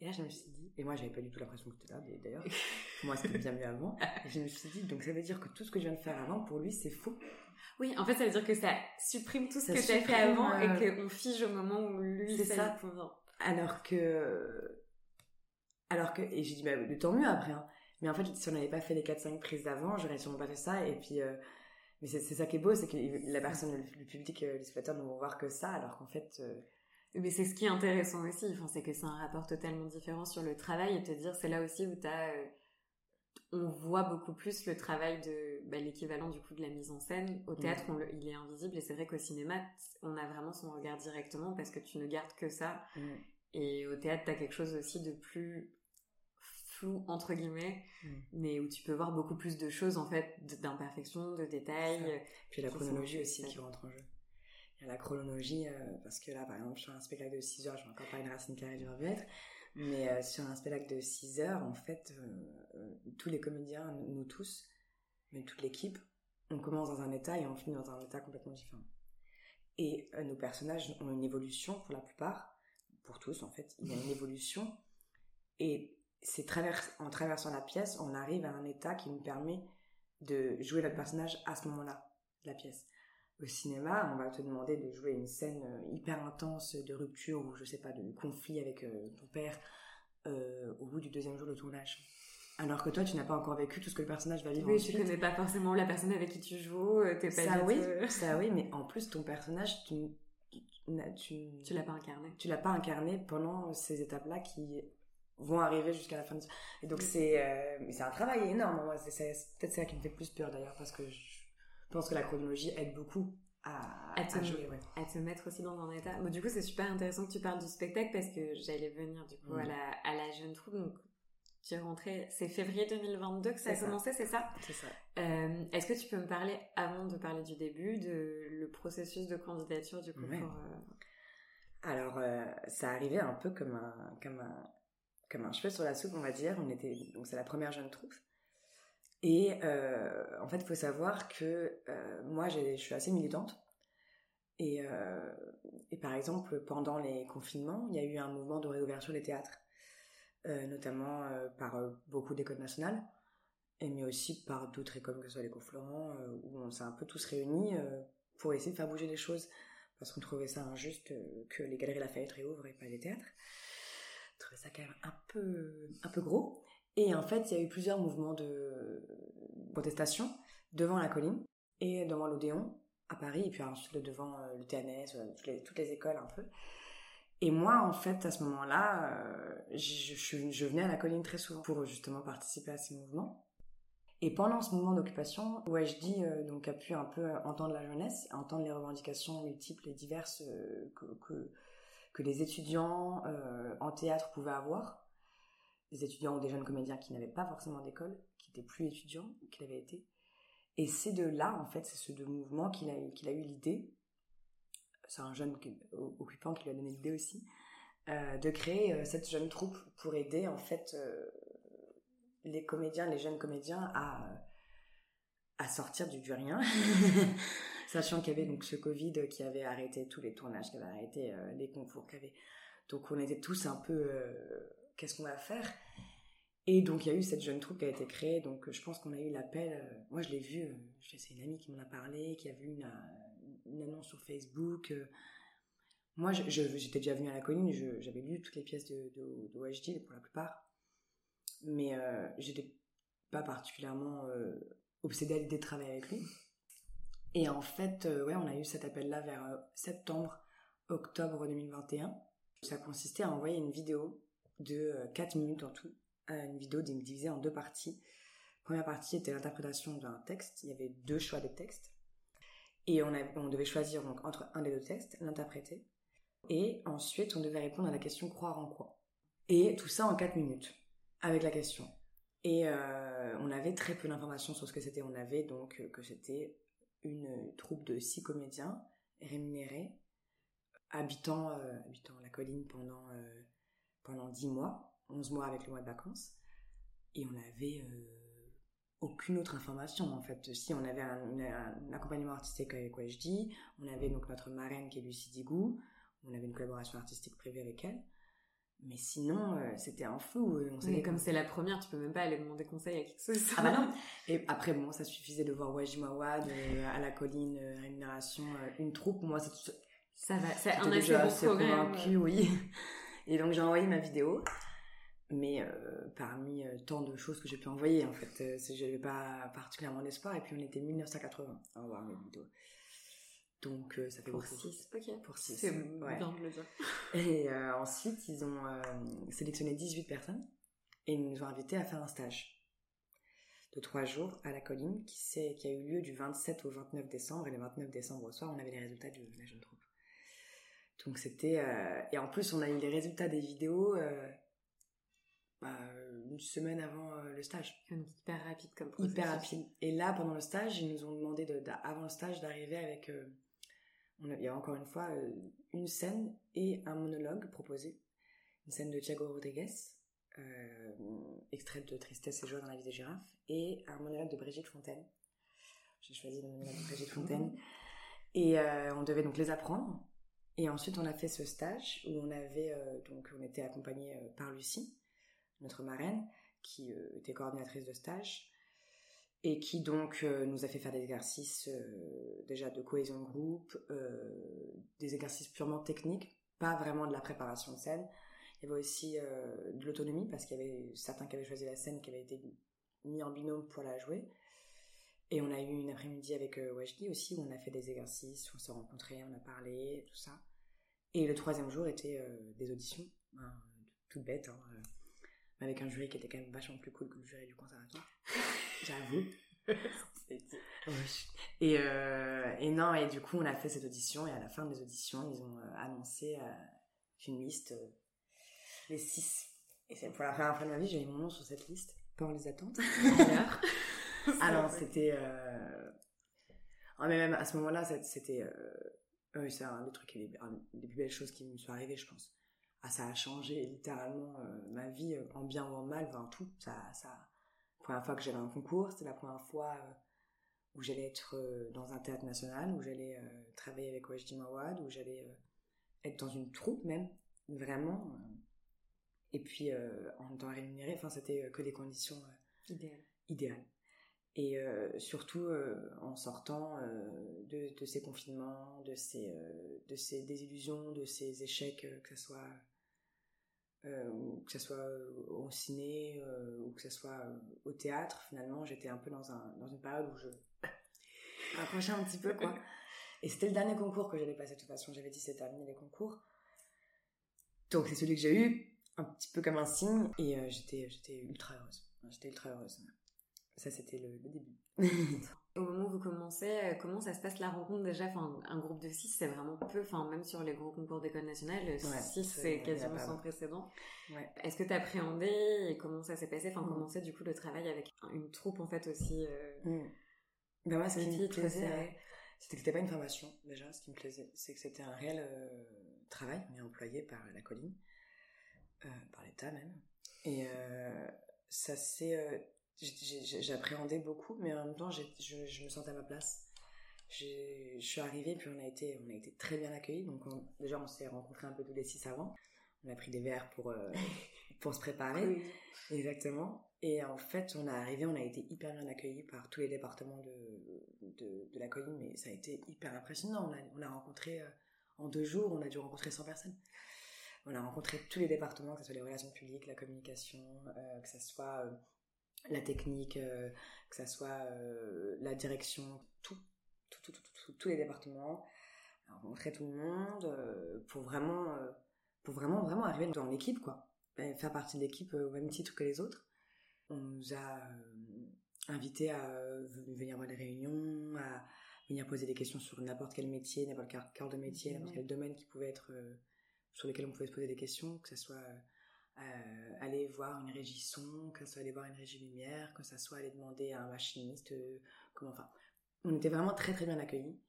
Et là, je me suis dit, et moi, j'avais pas du tout l'impression que c'était là, d'ailleurs. moi, c'était bien mieux avant. Et je me suis dit, donc ça veut dire que tout ce que je viens de faire avant, pour lui, c'est faux. Oui, en fait, ça veut dire que ça supprime tout ce que tu as fait avant et et qu'on fige au moment où lui, ça, ça. Alors que, alors que, et j'ai dit, bah, de tant mieux après, hein. Mais en fait, si on n'avait pas fait les 4-5 prises d'avant, j'aurais sûrement pas fait ça. Et puis, euh, mais c'est ça qui est beau, c'est que la personne, le, public, euh, les spectateurs ne vont voir que ça, alors qu'en fait, euh, mais c'est ce qui est intéressant aussi, enfin, c'est que c'est un rapport totalement différent sur le travail et te dire c'est là aussi où t'as, euh, on voit beaucoup plus le travail de bah, l'équivalent du coup de la mise en scène. Au théâtre, il est invisible et c'est vrai qu'au cinéma, on a vraiment son regard directement parce que tu ne gardes que ça. Et au théâtre, t'as quelque chose aussi de plus flou entre guillemets, mais où tu peux voir beaucoup plus de choses en fait, d'imperfections, de détails. Puis la chronologie aussi qui rentre en jeu. La chronologie, euh, parce que là, par exemple, sur un spectacle de 6 heures, je vais encore parler de Racine Carré du Revuêtre, mais euh, sur un spectacle de 6 heures, en fait, euh, tous les comédiens, nous tous, mais toute l'équipe, on commence dans un état et on finit dans un état complètement différent. Et nos personnages ont une évolution pour la plupart, pour tous en fait, il y a une évolution, et c'est en traversant la pièce, on arrive à un état qui nous permet de jouer notre personnage à ce moment-là la pièce. Au cinéma, on va te demander de jouer une scène euh, hyper intense de rupture ou je sais pas de conflit avec euh, ton père euh, au bout du deuxième jour de tournage. Alors que toi, tu n'as pas encore vécu tout ce que le personnage va vivre Oui, tu ensuite. connais pas forcément la personne avec qui tu joues, t'es pas Ça oui, ça oui, mais en plus ton personnage, tu, tu, tu, Tu l'as pas incarné. tu l'as pas incarné pendant ces étapes-là qui vont arriver jusqu'à la fin de... Et donc c'est euh, un travail énorme. Moi, c'est- c'est peut-être ça qui me fait plus peur d'ailleurs parce que je pense que la chronologie aide beaucoup à, À te- à jouer. ouais. à te mettre aussi dans un état. Bon, du coup, c'est super intéressant que tu parles du spectacle parce que j'allais venir du coup à, Mm. la, à la jeune troupe. Donc, tu es rentrée, c'est février 2022 que ça a ça. commencé, c'est ça? C'est ça. Euh, Est-ce que tu peux me parler, avant de parler du début, de le processus de candidature du coup Ouais. pour, euh, Alors, euh, ça arrivait un peu comme un, comme un, comme un cheveu sur la soupe, on va dire. On était, donc c'est la première jeune troupe. Et euh, en fait, il faut savoir que euh, moi, je suis assez militante. Et, euh, et par exemple, pendant les confinements, il y a eu un mouvement de réouverture des théâtres, notamment par beaucoup d'écoles nationales, mais aussi par d'autres écoles, que ce soit cours Florent, où on s'est un peu tous réunis pour essayer de faire bouger les choses parce qu'on trouvait ça injuste que les galeries Lafayette réouvrent et pas les théâtres. On trouvait ça quand même un peu, un peu gros. Et en fait, il y a eu plusieurs mouvements de protestation devant la colline et devant l'Odéon à Paris, et puis ensuite devant euh, le TNS, euh, toutes les, écoles un peu. Et moi, en fait, à ce moment-là, euh, je, venais à la colline très souvent pour justement participer à ces mouvements. Et pendant ce mouvement d'occupation, euh, donc a pu un peu entendre la jeunesse, entendre les revendications multiples et diverses euh, que, les étudiants euh, en théâtre pouvaient avoir, des étudiants ou des jeunes comédiens qui n'avaient pas forcément d'école, qui étaient plus étudiants qu'ils l'avaient été. Et c'est de là, en fait, c'est ce mouvement qu'il a, eu l'idée, c'est un jeune qui- occupant qui lui a donné l'idée aussi, euh, de créer euh, cette jeune troupe pour aider, en fait, euh, les comédiens, les jeunes comédiens à, sortir du, du rien. Sachant qu'il y avait donc ce Covid qui avait arrêté tous les tournages, qui avait arrêté les concours, qui avait... donc on était tous un peu qu'est-ce qu'on va faire Et donc il y a eu cette jeune troupe qui a été créée, donc je pense qu'on a eu l'appel, euh, moi je l'ai vu, euh, c'est une amie qui m'en a parlé, qui a vu une, euh, annonce sur Facebook. moi j'étais déjà venue à la colline, j'avais lu toutes les pièces de, de, de pour la plupart mais euh, j'étais pas particulièrement obsédée à de travailler avec lui. Et en fait, ouais, on a eu cet appel-là vers septembre, octobre 2021. Ça consistait à envoyer une vidéo de euh, 4 minutes en tout, euh, une vidéo divisée en deux parties. Première partie était l'interprétation d'un texte, il y avait deux choix de texte. Et on, avait- on devait choisir donc entre un des deux textes, l'interpréter. Et ensuite, on devait répondre à la question croire en quoi. Et tout ça en 4 minutes avec la question. Et euh, on avait très peu d'informations sur ce que c'était. On avait donc euh, que c'était une troupe de six comédiens rémunérés, habitant, euh, habitant la colline pendant, euh, pendant 10 mois, 11 mois avec le mois de vacances. Et on avait euh, aucune autre information en fait. Si on avait un, accompagnement artistique avec OHD, on avait donc notre marraine qui est Lucie Digou, on avait une collaboration artistique prévue avec elle. Mais sinon, euh, c'était un flou. euh, On Mais comme c'est la première, tu peux même pas aller demander conseil à qui que ce soit. ah bah non Et après, bon, ça suffisait de voir Wajimawa, de, à la colline, euh, rémunération, une troupe. Moi, c'est Ça va, c'est un assez assez programme. convaincue, oui. Et donc, j'ai envoyé ma vidéo. Mais euh, parmi euh, tant de choses que j'ai pu envoyer, en fait, euh, c'est- j'avais pas particulièrement d'espoir. Et puis, on était 1980 à envoyer mes vidéos. Donc, euh, ça fait Pour beaucoup. 6, ok. Pour six, C'est ouais. bien de le dire. Et ensuite, ils ont sélectionné 18 personnes et ils nous ont invités à faire un stage de trois jours à la colline qui, qui a eu lieu du 27 au 29 décembre. Et le 29 décembre au soir, on avait les résultats de la jeune troupe. Donc c'était... euh, et en plus, on a eu les résultats des vidéos euh, bah, une semaine avant le stage. hyper rapide comme processus. Hyper rapide. Et là, pendant le stage, ils nous ont demandé, de, avant le stage, d'arriver avec, il y a encore une fois, une scène et un monologue proposé. Une scène de Thiago Rodriguez, euh, extrait de Tristesse et joie dans la vie des girafes, et un monologue de Brigitte Fontaine. J'ai choisi le monologue de Brigitte Fontaine. Et euh, on devait donc les apprendre. Et ensuite, on a fait ce stage où on avait euh, donc on était accompagné par Lucie, notre marraine, qui était coordinatrice de stage et qui donc nous a fait faire des exercices déjà de cohésion de groupe, des exercices purement techniques, pas vraiment de la préparation de scène, il y avait aussi euh, de l'autonomie parce qu'il y avait certains qui avaient choisi la scène qui avait été mis en binôme pour la jouer. Et on a eu une après-midi avec euh, aussi où on a fait des exercices, on s'est rencontrés, on a parlé, tout ça. Et le troisième jour était euh, des auditions, hein, tout bête, hein, avec un jury qui était quand même vachement plus cool que le jury du conservatoire. J'avoue. et, et non, et du coup, on a fait cette audition et à la fin des auditions, ils ont annoncé une liste les six. Et c'est pour la première fois de ma vie, j'ai mis mon nom sur cette liste, pendant les attentes. Alors, c'était. Euh... Oh, mais même à ce moment-là, c'était. Euh... c'est un des trucs, des, plus belles choses qui me sont arrivées, je pense. Ah, ça a changé littéralement euh, ma vie, euh, en bien ou en mal, enfin tout. Ça, ça... La première fois que j'avais un concours, c'était la première fois euh, où j'allais être dans un théâtre national, où j'allais travailler avec Wajdi Mawad, où j'allais être dans une troupe même, vraiment et puis en temps rémunéré. Enfin, c'était que des conditions idéales. idéales. Et surtout en sortant de, de, ces confinements, de ces, de ces désillusions, de ces échecs, que ce soit que ce soit au ciné ou que ce soit au théâtre, finalement, j'étais un peu dans, un, dans une période où je rapprochais un petit peu, quoi. Et c'était le dernier concours que j'allais passer de toute façon. J'avais dit c'est terminé les concours. Donc c'est celui que j'ai eu un petit peu comme un signe et euh, j'étais j'étais ultra heureuse j'étais ultra heureuse ça c'était le, début. Au moment où vous commencez euh, comment ça se passe la rencontre déjà? Enfin un groupe de six c'est vraiment peu. Enfin même sur les gros concours d'école nationale 6 c'est quasiment sans précédent. Ouais. est-ce que tu appréhendais et comment ça s'est passé? Enfin mm. comment c'est du coup le travail avec une troupe en fait aussi euh... Ben moi ce qui me plaisait c'était que c'était pas une formation déjà. Ce qui me plaisait c'est que c'était un réel euh, travail mais employé par la colline euh, par l'État même. Et euh, ça c'est, euh, j'appréhendais beaucoup, mais en même temps, je, je, me sentais à ma place. Je suis arrivée, puis on a été, on a été très bien accueillis. Donc déjà, on s'est rencontrés un peu tous les six avant. On a pris des verres pour pour se préparer. Exactement. Et en fait, on est arrivé, on a été hyper bien accueillis par tous les départements de, de, de la colline, mais ça a été hyper impressionnant. On a, on a rencontré, en deux jours, on a dû rencontrer 100 personnes on a rencontré tous les départements, que ce soit les relations publiques, la communication, euh, que ce soit euh, la technique, euh, que ce soit la direction, tout, tout, tout, tout, tous les départements. Rencontré tout le monde pour vraiment, pour vraiment, vraiment arriver dans l'équipe, quoi. faire partie de l'équipe au même titre que les autres. On nous a invités à venir voir des réunions, à venir poser des questions sur n'importe quel métier, n'importe quel cœur de métier, n'importe quel domaine qui pouvait être sur lesquels on pouvait se poser des questions, que ce soit euh, aller voir une régie son, que ce soit aller voir une régie lumière, que ce soit aller demander à un machiniste euh, comment. Enfin, on était vraiment très très bien accueillis.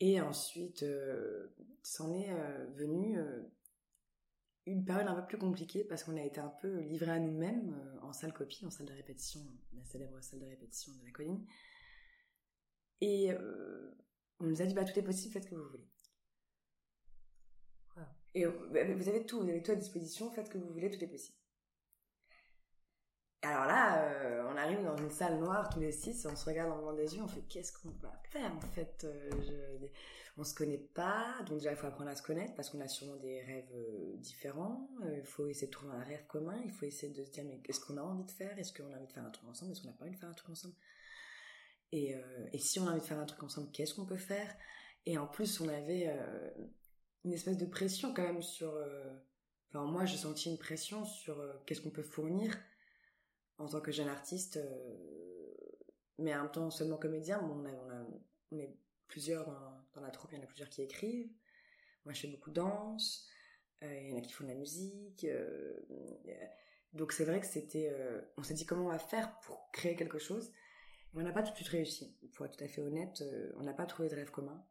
Et ensuite, euh, c'en est venu une période un peu plus compliquée parce qu'on a été un peu livré à nous-mêmes en salle copie, en salle de répétition, la célèbre salle de répétition de la colline. Et on nous a dit bah tout est possible, faites ce que vous voulez. Et vous avez tout, vous avez tout à disposition, faites ce que vous voulez, tout est possible. Alors là, euh, on arrive dans une salle noire tous les six, on se regarde le blanc des yeux, on fait qu'est-ce qu'on va faire en fait euh, je, On se connaît pas, donc déjà il faut apprendre à se connaître parce qu'on a sûrement des rêves euh, différents. Il faut essayer de trouver un rêve commun, il faut essayer de se dire mais qu'est-ce qu'on a envie de faire Est-ce qu'on a envie de faire un truc ensemble Est-ce qu'on n'a pas envie de faire un truc ensemble? Et, si on a envie de faire un truc ensemble, qu'est-ce qu'on peut faire? Et en plus, on avait une espèce de pression quand même sur. Euh, enfin, moi, j'ai senti une pression sur euh, qu'est-ce qu'on peut fournir en tant que jeune artiste, euh, mais en même temps seulement comédien. on, on, est plusieurs dans, la troupe, il y en a plusieurs qui écrivent. Moi, je fais beaucoup de danse. Il y en a qui font de la musique. Donc c'est vrai que c'était, on s'est dit comment on va faire pour créer quelque chose. On n'a pas tout de suite réussi. Pour être tout à fait honnête, on n'a pas trouvé de rêve commun.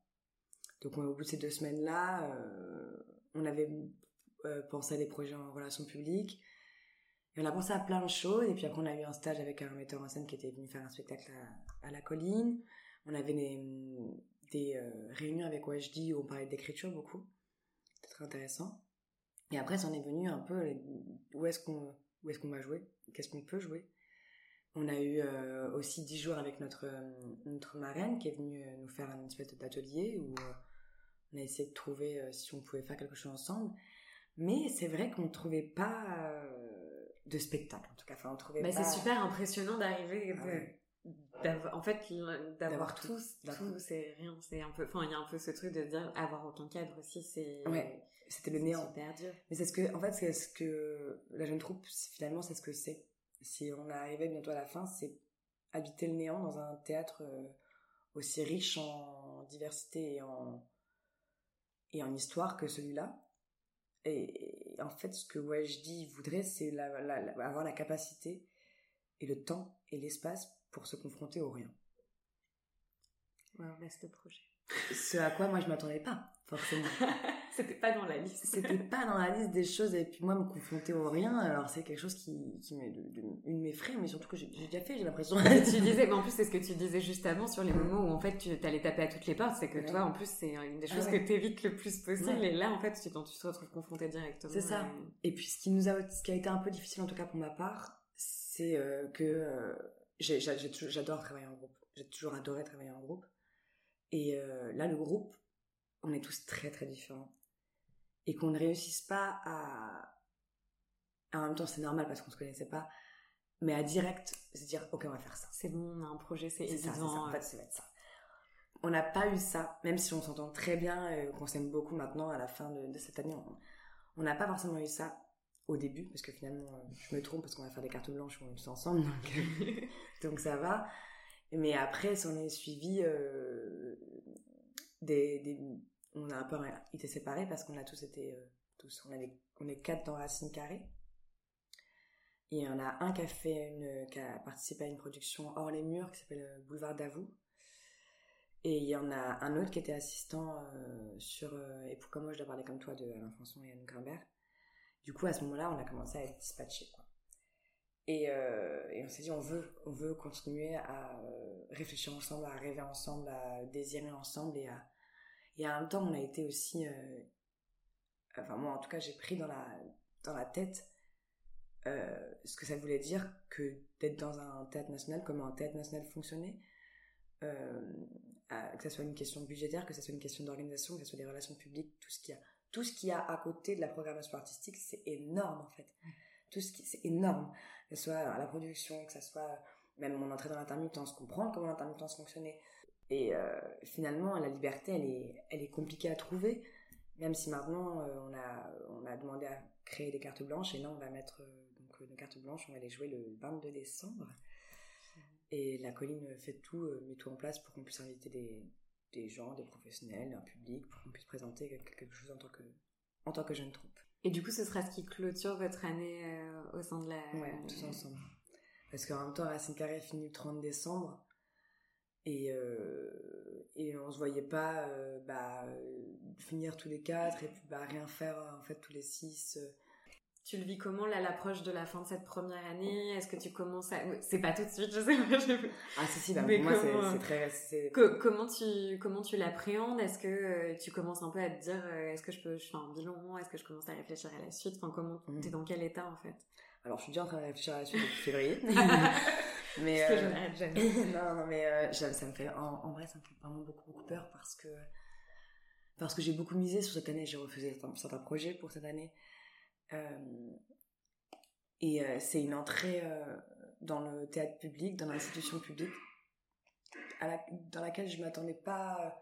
Donc au bout de ces deux semaines-là, euh, on avait pensé à des projets en relations publiques. On a pensé à plein de choses. Et puis après, on a eu un stage avec un metteur en scène qui était venu faire un spectacle à, la colline. On avait des, réunions avec OHD où on parlait d'écriture beaucoup. C'était très intéressant. Et après, ça en est venu un peu où est-ce qu'on va jouer, qu'est-ce qu'on peut jouer? On a eu euh, aussi dix jours avec notre, euh, marraine qui est venue euh, nous faire une espèce d'atelier où on a essayé de trouver si on pouvait faire quelque chose ensemble. Mais c'est vrai qu'on ne trouvait pas de spectacle, en tout cas. Enfin, on trouvait bah, C'est super impressionnant d'arriver. en fait d'avoir tout, tout c'est rien c'est un peu enfin il y a un peu ce truc de dire avoir aucun cadre aussi c'est ouais c'était le néant super dur mais c'est ce que en fait c'est ce que la jeune troupe finalement c'est ce que c'est si on arrivait bientôt à la fin c'est habiter le néant dans un théâtre euh, aussi riche en diversité et en et en histoire que celui-là et, en fait ce que dis voudrait c'est avoir la capacité et le temps et l'espace pour se confronter au rien. Ouais, vaste projet. Ce à quoi moi je m'attendais pas, forcément. C'était pas dans la liste. C'était pas dans la liste des choses. Et puis moi, me confronter au rien, alors c'est quelque chose qui, qui m'est une m'effraie, mais surtout que j'ai déjà fait, j'ai l'impression. tu disais, mais en plus c'est ce que tu disais juste avant sur les moments où en fait tu allais taper à toutes les portes, c'est que toi en plus c'est une des ah choses que tu évites le plus possible. Et là en fait tu, tu te retrouves confronté directement. C'est ça. Et... puis ce qui nous a, ce qui a été un peu difficile en tout cas pour ma part, c'est euh, que euh, j'adore travailler en groupe. J'ai toujours adoré travailler en groupe. Et euh, là, le groupe, on est tous très très différents. Et qu'on ne réussisse pas à... En même temps, c'est normal parce qu'on se connaissait pas. Mais à direct, se dire, ok, on va faire ça. C'est bon, on a un projet, c'est évident. en fait, c'est ça. On n'a pas eu ça, même si on s'entend très bien, et qu'on s'aime beaucoup maintenant à la fin de, cette année. On n'a pas forcément eu ça au début, parce que finalement, euh, je me trompe parce qu'on va faire des cartes blanches, on est tous ensemble, donc, euh, donc ça va. Mais après, si on est suivi euh, des, des, On a un peu été séparés parce qu'on a tous été... tous, on, on est quatre dans Racine Carrée. Et il y en a un qui a, fait qui a participé à une production hors les murs qui s'appelle Boulevard d'Avoue. Et il y en a un autre qui était assistant sur Et pourquoi moi je dois parler comme toi de Alain Françon et Anne Grimbert. Du coup, à ce moment-là, on a commencé à être dispatchés. Quoi. Et, euh, et, on s'est dit, on veut, on veut continuer à euh, réfléchir ensemble, à rêver ensemble, à désirer ensemble. Et, à, et en même temps, on a été aussi... Euh, enfin, moi, en tout cas, j'ai pris dans la, dans la tête euh, ce que ça voulait dire que d'être dans un théâtre national, comment un théâtre national fonctionnait. Euh, que ce soit une question budgétaire, que ce soit une question d'organisation, que ce soit des relations publiques, tout ce qu'il y a tout ce qu'il y a à côté de la programmation artistique, c'est énorme en fait. Tout ce qui, c'est énorme. Que ce soit à la production, que ce soit même mon entrée dans l'intermittence, comprendre comment l'intermittence fonctionnait. Et euh, finalement, la liberté, elle est, elle est compliquée à trouver. Même si maintenant, euh, on, a, on a demandé à créer des cartes blanches, et là, on va mettre euh, donc, nos cartes blanches, on va les jouer le 22 décembre. Et la colline fait tout, met tout en place pour qu'on puisse inviter des, des gens, des professionnels, un public, pour qu'on puisse présenter quelque chose en tant que, en tant que jeune troupe. Et du coup, ce sera ce qui clôture votre année au sein de la... Ouais, tous ensemble. Parce qu'en même temps, Racine Carré finit le 30 décembre, et, euh, et on se voyait pas euh, bah, finir tous les quatre, et puis bah, rien faire en fait tous les six tu le vis comment là l'approche de la fin de cette première année? Est-ce que tu commences à c'est pas tout de suite, je sais pas. Je... Ah si si, bah, pour moi c'est très comment tu comment tu l'appréhendes? Est-ce que euh, tu commences un peu à te dire euh, est-ce que je peux je fais un bilan? Est-ce que je commence à réfléchir à la suite? Enfin comment mmh. t'es dans quel état en fait? Alors je suis déjà en train de réfléchir à la suite depuis février. Mais parce que je euh, n'arrête jamais. non non mais ça me fait en, vrai ça me fait vraiment beaucoup beaucoup peur parce que parce que j'ai beaucoup misé sur cette année, j'ai refusé certains, projets pour cette année. Euh, et euh, c'est une entrée euh, dans le théâtre public, dans l'institution publique, dans laquelle je m'attendais pas.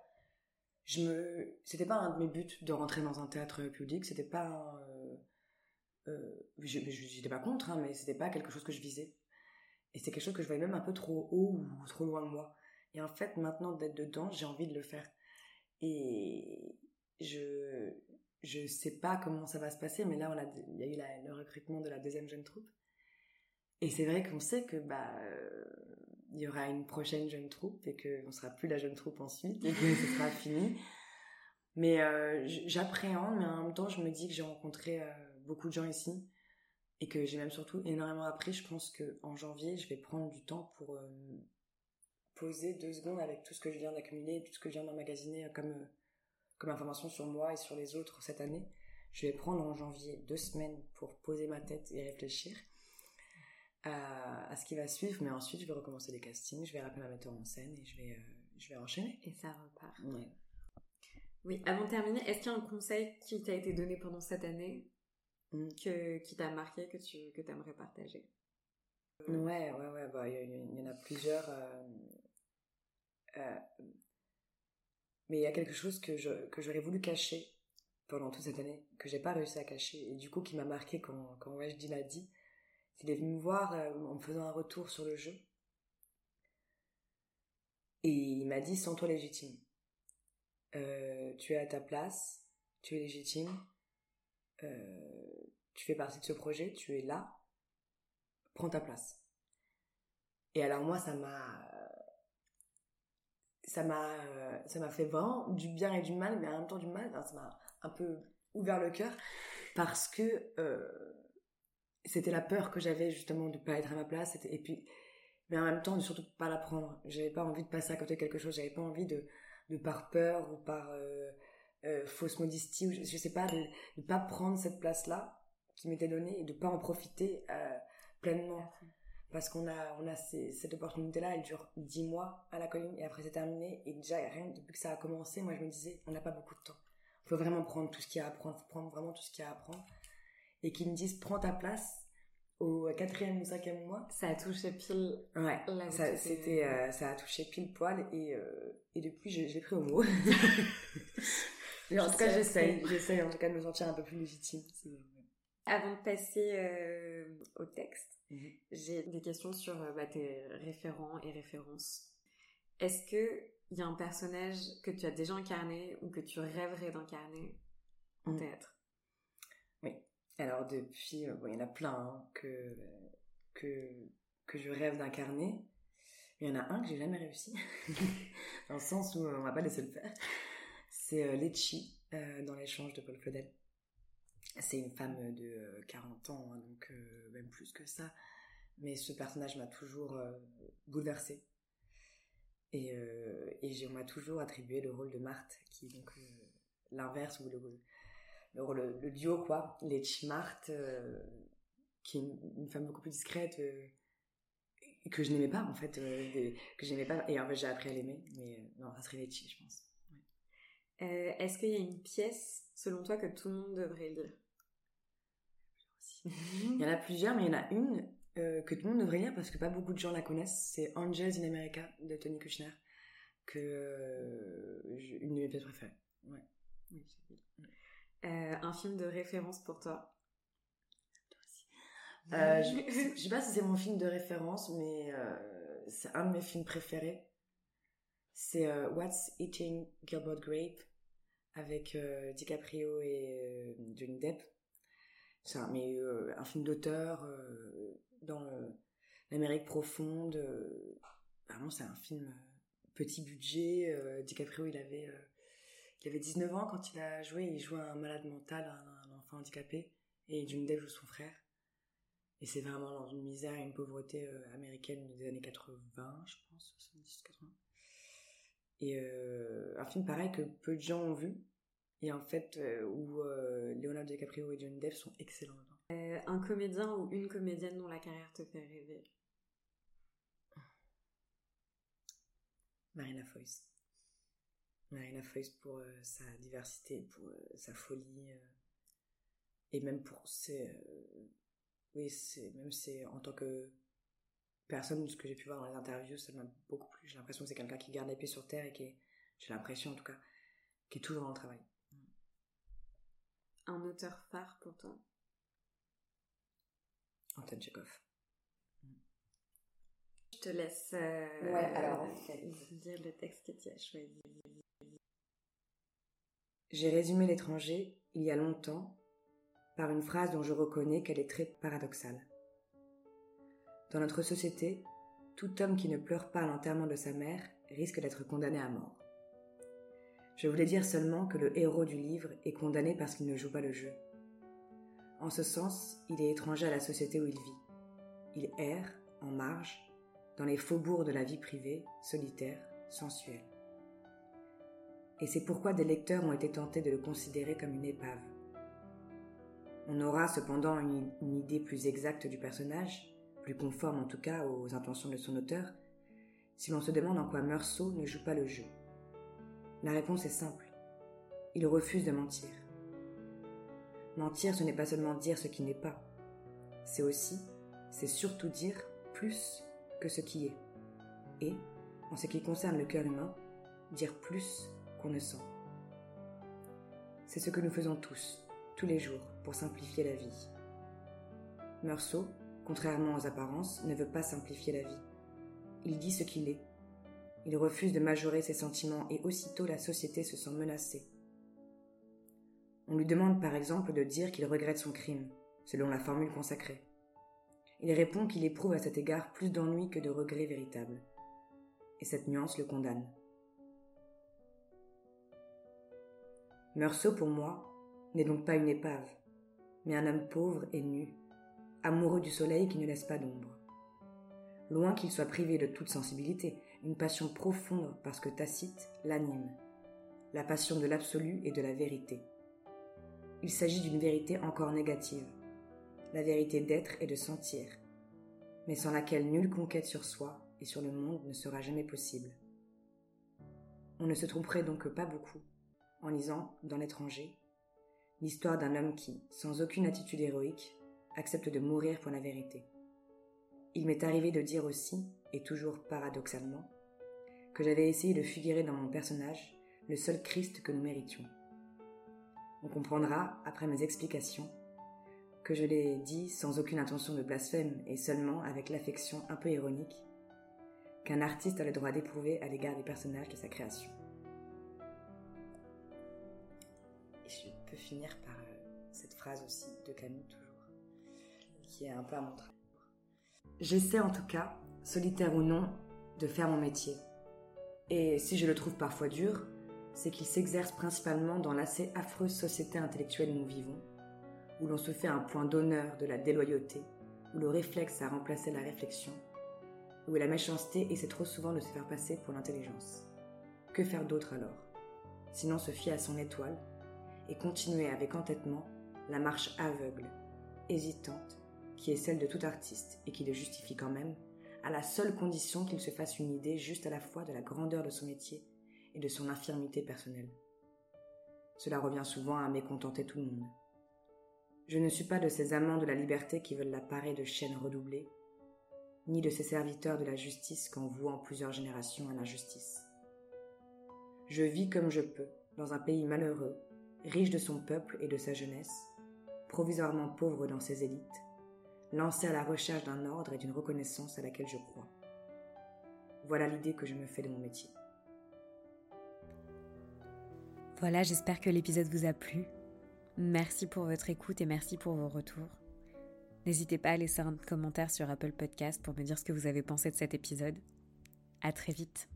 Je me, c'était pas un de mes buts de rentrer dans un théâtre public. C'était pas. Euh, je j'étais pas contre, hein, mais c'était pas quelque chose que je visais. Et c'est quelque chose que je voyais même un peu trop haut ou trop loin de moi. Et en fait, maintenant d'être dedans, j'ai envie de le faire. Et je, je sais pas comment ça va se passer, mais là, on a, il y a eu le recrutement de la deuxième jeune troupe. Et c'est vrai qu'on sait que bah il y aura une prochaine jeune troupe et qu'on sera plus la jeune troupe ensuite et que ce sera fini. Mais j'appréhende, mais en même temps, je me dis que j'ai rencontré beaucoup de gens ici et que j'ai même surtout énormément appris. Je pense que en janvier, je vais prendre du temps pour poser deux secondes avec tout ce que je viens d'accumuler, tout ce que je viens d'emmagasiner comme comme information sur moi et sur les autres cette année. Je vais prendre en janvier deux semaines pour poser ma tête et réfléchir à, ce qui va suivre, mais ensuite je vais recommencer les castings, je vais rappeler ma metteur en scène et je vais, euh, je vais enchaîner. Et ça repart. Oui, avant de terminer, est-ce qu'il y a un conseil qui t'a été donné pendant cette année? Mm. que, qui t'a marqué, que tu que aimerais partager? Ouais, ouais, ouais, bah, il y, en a plusieurs. Euh, euh, mais il y a quelque chose que je que j'aurais voulu cacher pendant toute cette année, que j'ai pas réussi à cacher, et du coup qui m'a marqué quand, quand Wajdi l'a dit. Il est venu me voir euh, en me faisant un retour sur le jeu. Et il m'a dit, sens-toi légitime. Tu es à ta place, tu es légitime, euh, tu fais partie de ce projet, tu es là, prends ta place. Et alors moi, ça m'a, ça m'a, ça m'a fait vraiment du bien et du mal, mais en même temps du mal, ça m'a un peu ouvert le cœur parce que c'était la peur que j'avais justement de pas être à ma place et puis mais en même temps de surtout pas la prendre j'avais pas envie de passer à côté de quelque chose j'avais pas envie de de par peur ou par euh, euh, fausse modestie ou je, sais pas de ne pas prendre cette place là qui m'était donnée et de pas en profiter euh, pleinement parce qu'on a on a cette opportunité là elle dure dix mois à la colline et après c'est terminé et déjà rien depuis que ça a commencé moi je me disais on n'a pas beaucoup de temps faut vraiment prendre tout ce qu'il y a à apprendre faut prendre vraiment tout ce qu'il y a à apprendre et qui me disent prends ta place au quatrième ou cinquième mois. Ça a touché pile. Ouais. ça, c'était, euh, ça a touché pile poil et, euh, et depuis j'ai pris au mot. en tout cas, j'essaye, j'essaye en tout cas de me sentir un peu plus légitime. Avant de passer euh, au texte, mhm. j'ai des questions sur bah, tes référents et références. Est-ce que il y a un personnage que tu as déjà incarné ou que tu rêverais d'incarner en mhm. théâtre? Oui. Alors depuis, euh, bon, il y en a plein hein, que, que, que je rêve d'incarner. Il y en a un que j'ai jamais réussi, dans le sens où on m'a pas laissé le faire. C'est euh, Lechi euh, dans l'échange de Paul Claudel. C'est une femme de 40 ans, hein, donc même plus que ça. Mais ce personnage m'a toujours bouleversée. Et, on m'a toujours attribué le rôle de Marthe, qui est donc l'inverse ou le, le, duo quoi, les euh, qui est une, femme beaucoup plus discrète euh, que je n'aimais pas en fait, euh, que je n'aimais pas et en fait j'ai appris à l'aimer, mais non ça serait je pense. Est-ce qu'il y a une pièce selon toi que tout le monde devrait lire? Il y en a plusieurs, mais il y en a une que tout le monde devrait lire parce que pas beaucoup de gens la connaissent. C'est Angels in America de Tony Kushner, que une de mes pièces préférées. Ouais. Oui, euh, un film de référence pour toi? Euh, je, je sais pas si c'est mon film de référence, mais euh, c'est un de mes films préférés. C'est euh, What's Eating Gilbert Grape? Avec euh, DiCaprio et Johnny Depp. C'est un, mais, un film d'auteur dans l'Amérique profonde. vraiment, c'est un film petit budget. DiCaprio, il avait il avait 19 ans quand il a joué, il jouait un malade mental, un, enfant handicapé, et Johnny Depp joue son frère. Et c'est vraiment dans une misère et une pauvreté euh, américaine des années 80, je pense, 70, 80. Et euh, un film pareil que peu de gens ont vu, et en fait euh, où Leonardo DiCaprio et Johnny Depp sont excellents un comédien ou une comédienne dont la carrière te fait rêver. Marina Foïs. Marina Foïs pour euh, sa diversité, pour euh, sa folie, euh, et même pour ses... oui, c'est même c'est en tant que personne, ce que j'ai pu voir dans les interviews, ça m'a beaucoup plu. J'ai l'impression que c'est quelqu'un qui garde les pieds sur terre et qui j'ai l'impression en tout cas, qui est toujours dans le travail. Un auteur phare pour toi? Anton Chekhov. Je te laisse ouais, alors, dire le texte que tu as choisi. J'ai résumé l'étranger, il y a longtemps, par une phrase dont je reconnais qu'elle est très paradoxale. Dans notre société, tout homme qui ne pleure pas à l'enterrement de sa mère risque d'être condamné à mort. Je voulais dire seulement que le héros du livre est condamné parce qu'il ne joue pas le jeu. En ce sens, il est étranger à la société où il vit. Il erre, en marge, dans les faubourgs de la vie privée, solitaire, sensuelle. Et c'est pourquoi des lecteurs ont été tentés de le considérer comme une épave. On aura cependant une, une idée plus exacte du personnage plus conforme en tout cas aux intentions de son auteur, si l'on se demande en quoi Meursault ne joue pas le jeu. La réponse est simple. Il refuse de mentir. Mentir, ce n'est pas seulement dire ce qui n'est pas. C'est aussi, c'est surtout dire plus que ce qui est. Et, en ce qui concerne le cœur humain, dire plus qu'on ne sent. C'est ce que nous faisons tous, tous les jours, pour simplifier la vie. Meursault, contrairement aux apparences, ne veut pas simplifier la vie. Il dit ce qu'il est. Il refuse de majorer ses sentiments et aussitôt la société se sent menacée. On lui demande par exemple de dire qu'il regrette son crime, selon la formule consacrée. Il répond qu'il éprouve à cet égard plus d'ennui que de regret véritable. Et cette nuance le condamne. Meursault, pour moi, n'est donc pas une épave, mais un homme pauvre et nu, amoureux du soleil qui ne laisse pas d'ombre. Loin qu'il soit privé de toute sensibilité, une passion profonde parce que Tacite l'anime, la passion de l'absolu et de la vérité. Il s'agit d'une vérité encore négative, la vérité d'être et de sentir, mais sans laquelle nulle conquête sur soi et sur le monde ne sera jamais possible. On ne se tromperait donc pas beaucoup en lisant, dans l'étranger, l'histoire d'un homme qui, sans aucune attitude héroïque, accepte de mourir pour la vérité. Il m'est arrivé de dire aussi, et toujours paradoxalement, que j'avais essayé de figurer dans mon personnage le seul Christ que nous méritions. On comprendra, après mes explications, que je l'ai dit sans aucune intention de blasphème et seulement avec l'affection un peu ironique qu'un artiste a le droit d'éprouver à l'égard des personnages de sa création. Et je peux finir par euh, cette phrase aussi de Camus qui est un peu à mon J'essaie en tout cas, solitaire ou non, de faire mon métier. Et si je le trouve parfois dur, c'est qu'il s'exerce principalement dans l'assez affreuse société intellectuelle où nous vivons, où l'on se fait un point d'honneur de la déloyauté, où le réflexe a remplacé la réflexion, où la méchanceté essaie trop souvent de se faire passer pour l'intelligence. Que faire d'autre alors Sinon se fier à son étoile et continuer avec entêtement la marche aveugle, hésitante, qui est celle de tout artiste et qui le justifie quand même, à la seule condition qu'il se fasse une idée juste à la fois de la grandeur de son métier et de son infirmité personnelle. Cela revient souvent à mécontenter tout le monde. Je ne suis pas de ces amants de la liberté qui veulent la parer de chaînes redoublées, ni de ces serviteurs de la justice qu'en vouant plusieurs générations à l'injustice. Je vis comme je peux, dans un pays malheureux, riche de son peuple et de sa jeunesse, provisoirement pauvre dans ses élites, lancé à la recherche d'un ordre et d'une reconnaissance à laquelle je crois. Voilà l'idée que je me fais de mon métier. Voilà, j'espère que l'épisode vous a plu. Merci pour votre écoute et merci pour vos retours. N'hésitez pas à laisser un commentaire sur Apple Podcast pour me dire ce que vous avez pensé de cet épisode. À très vite.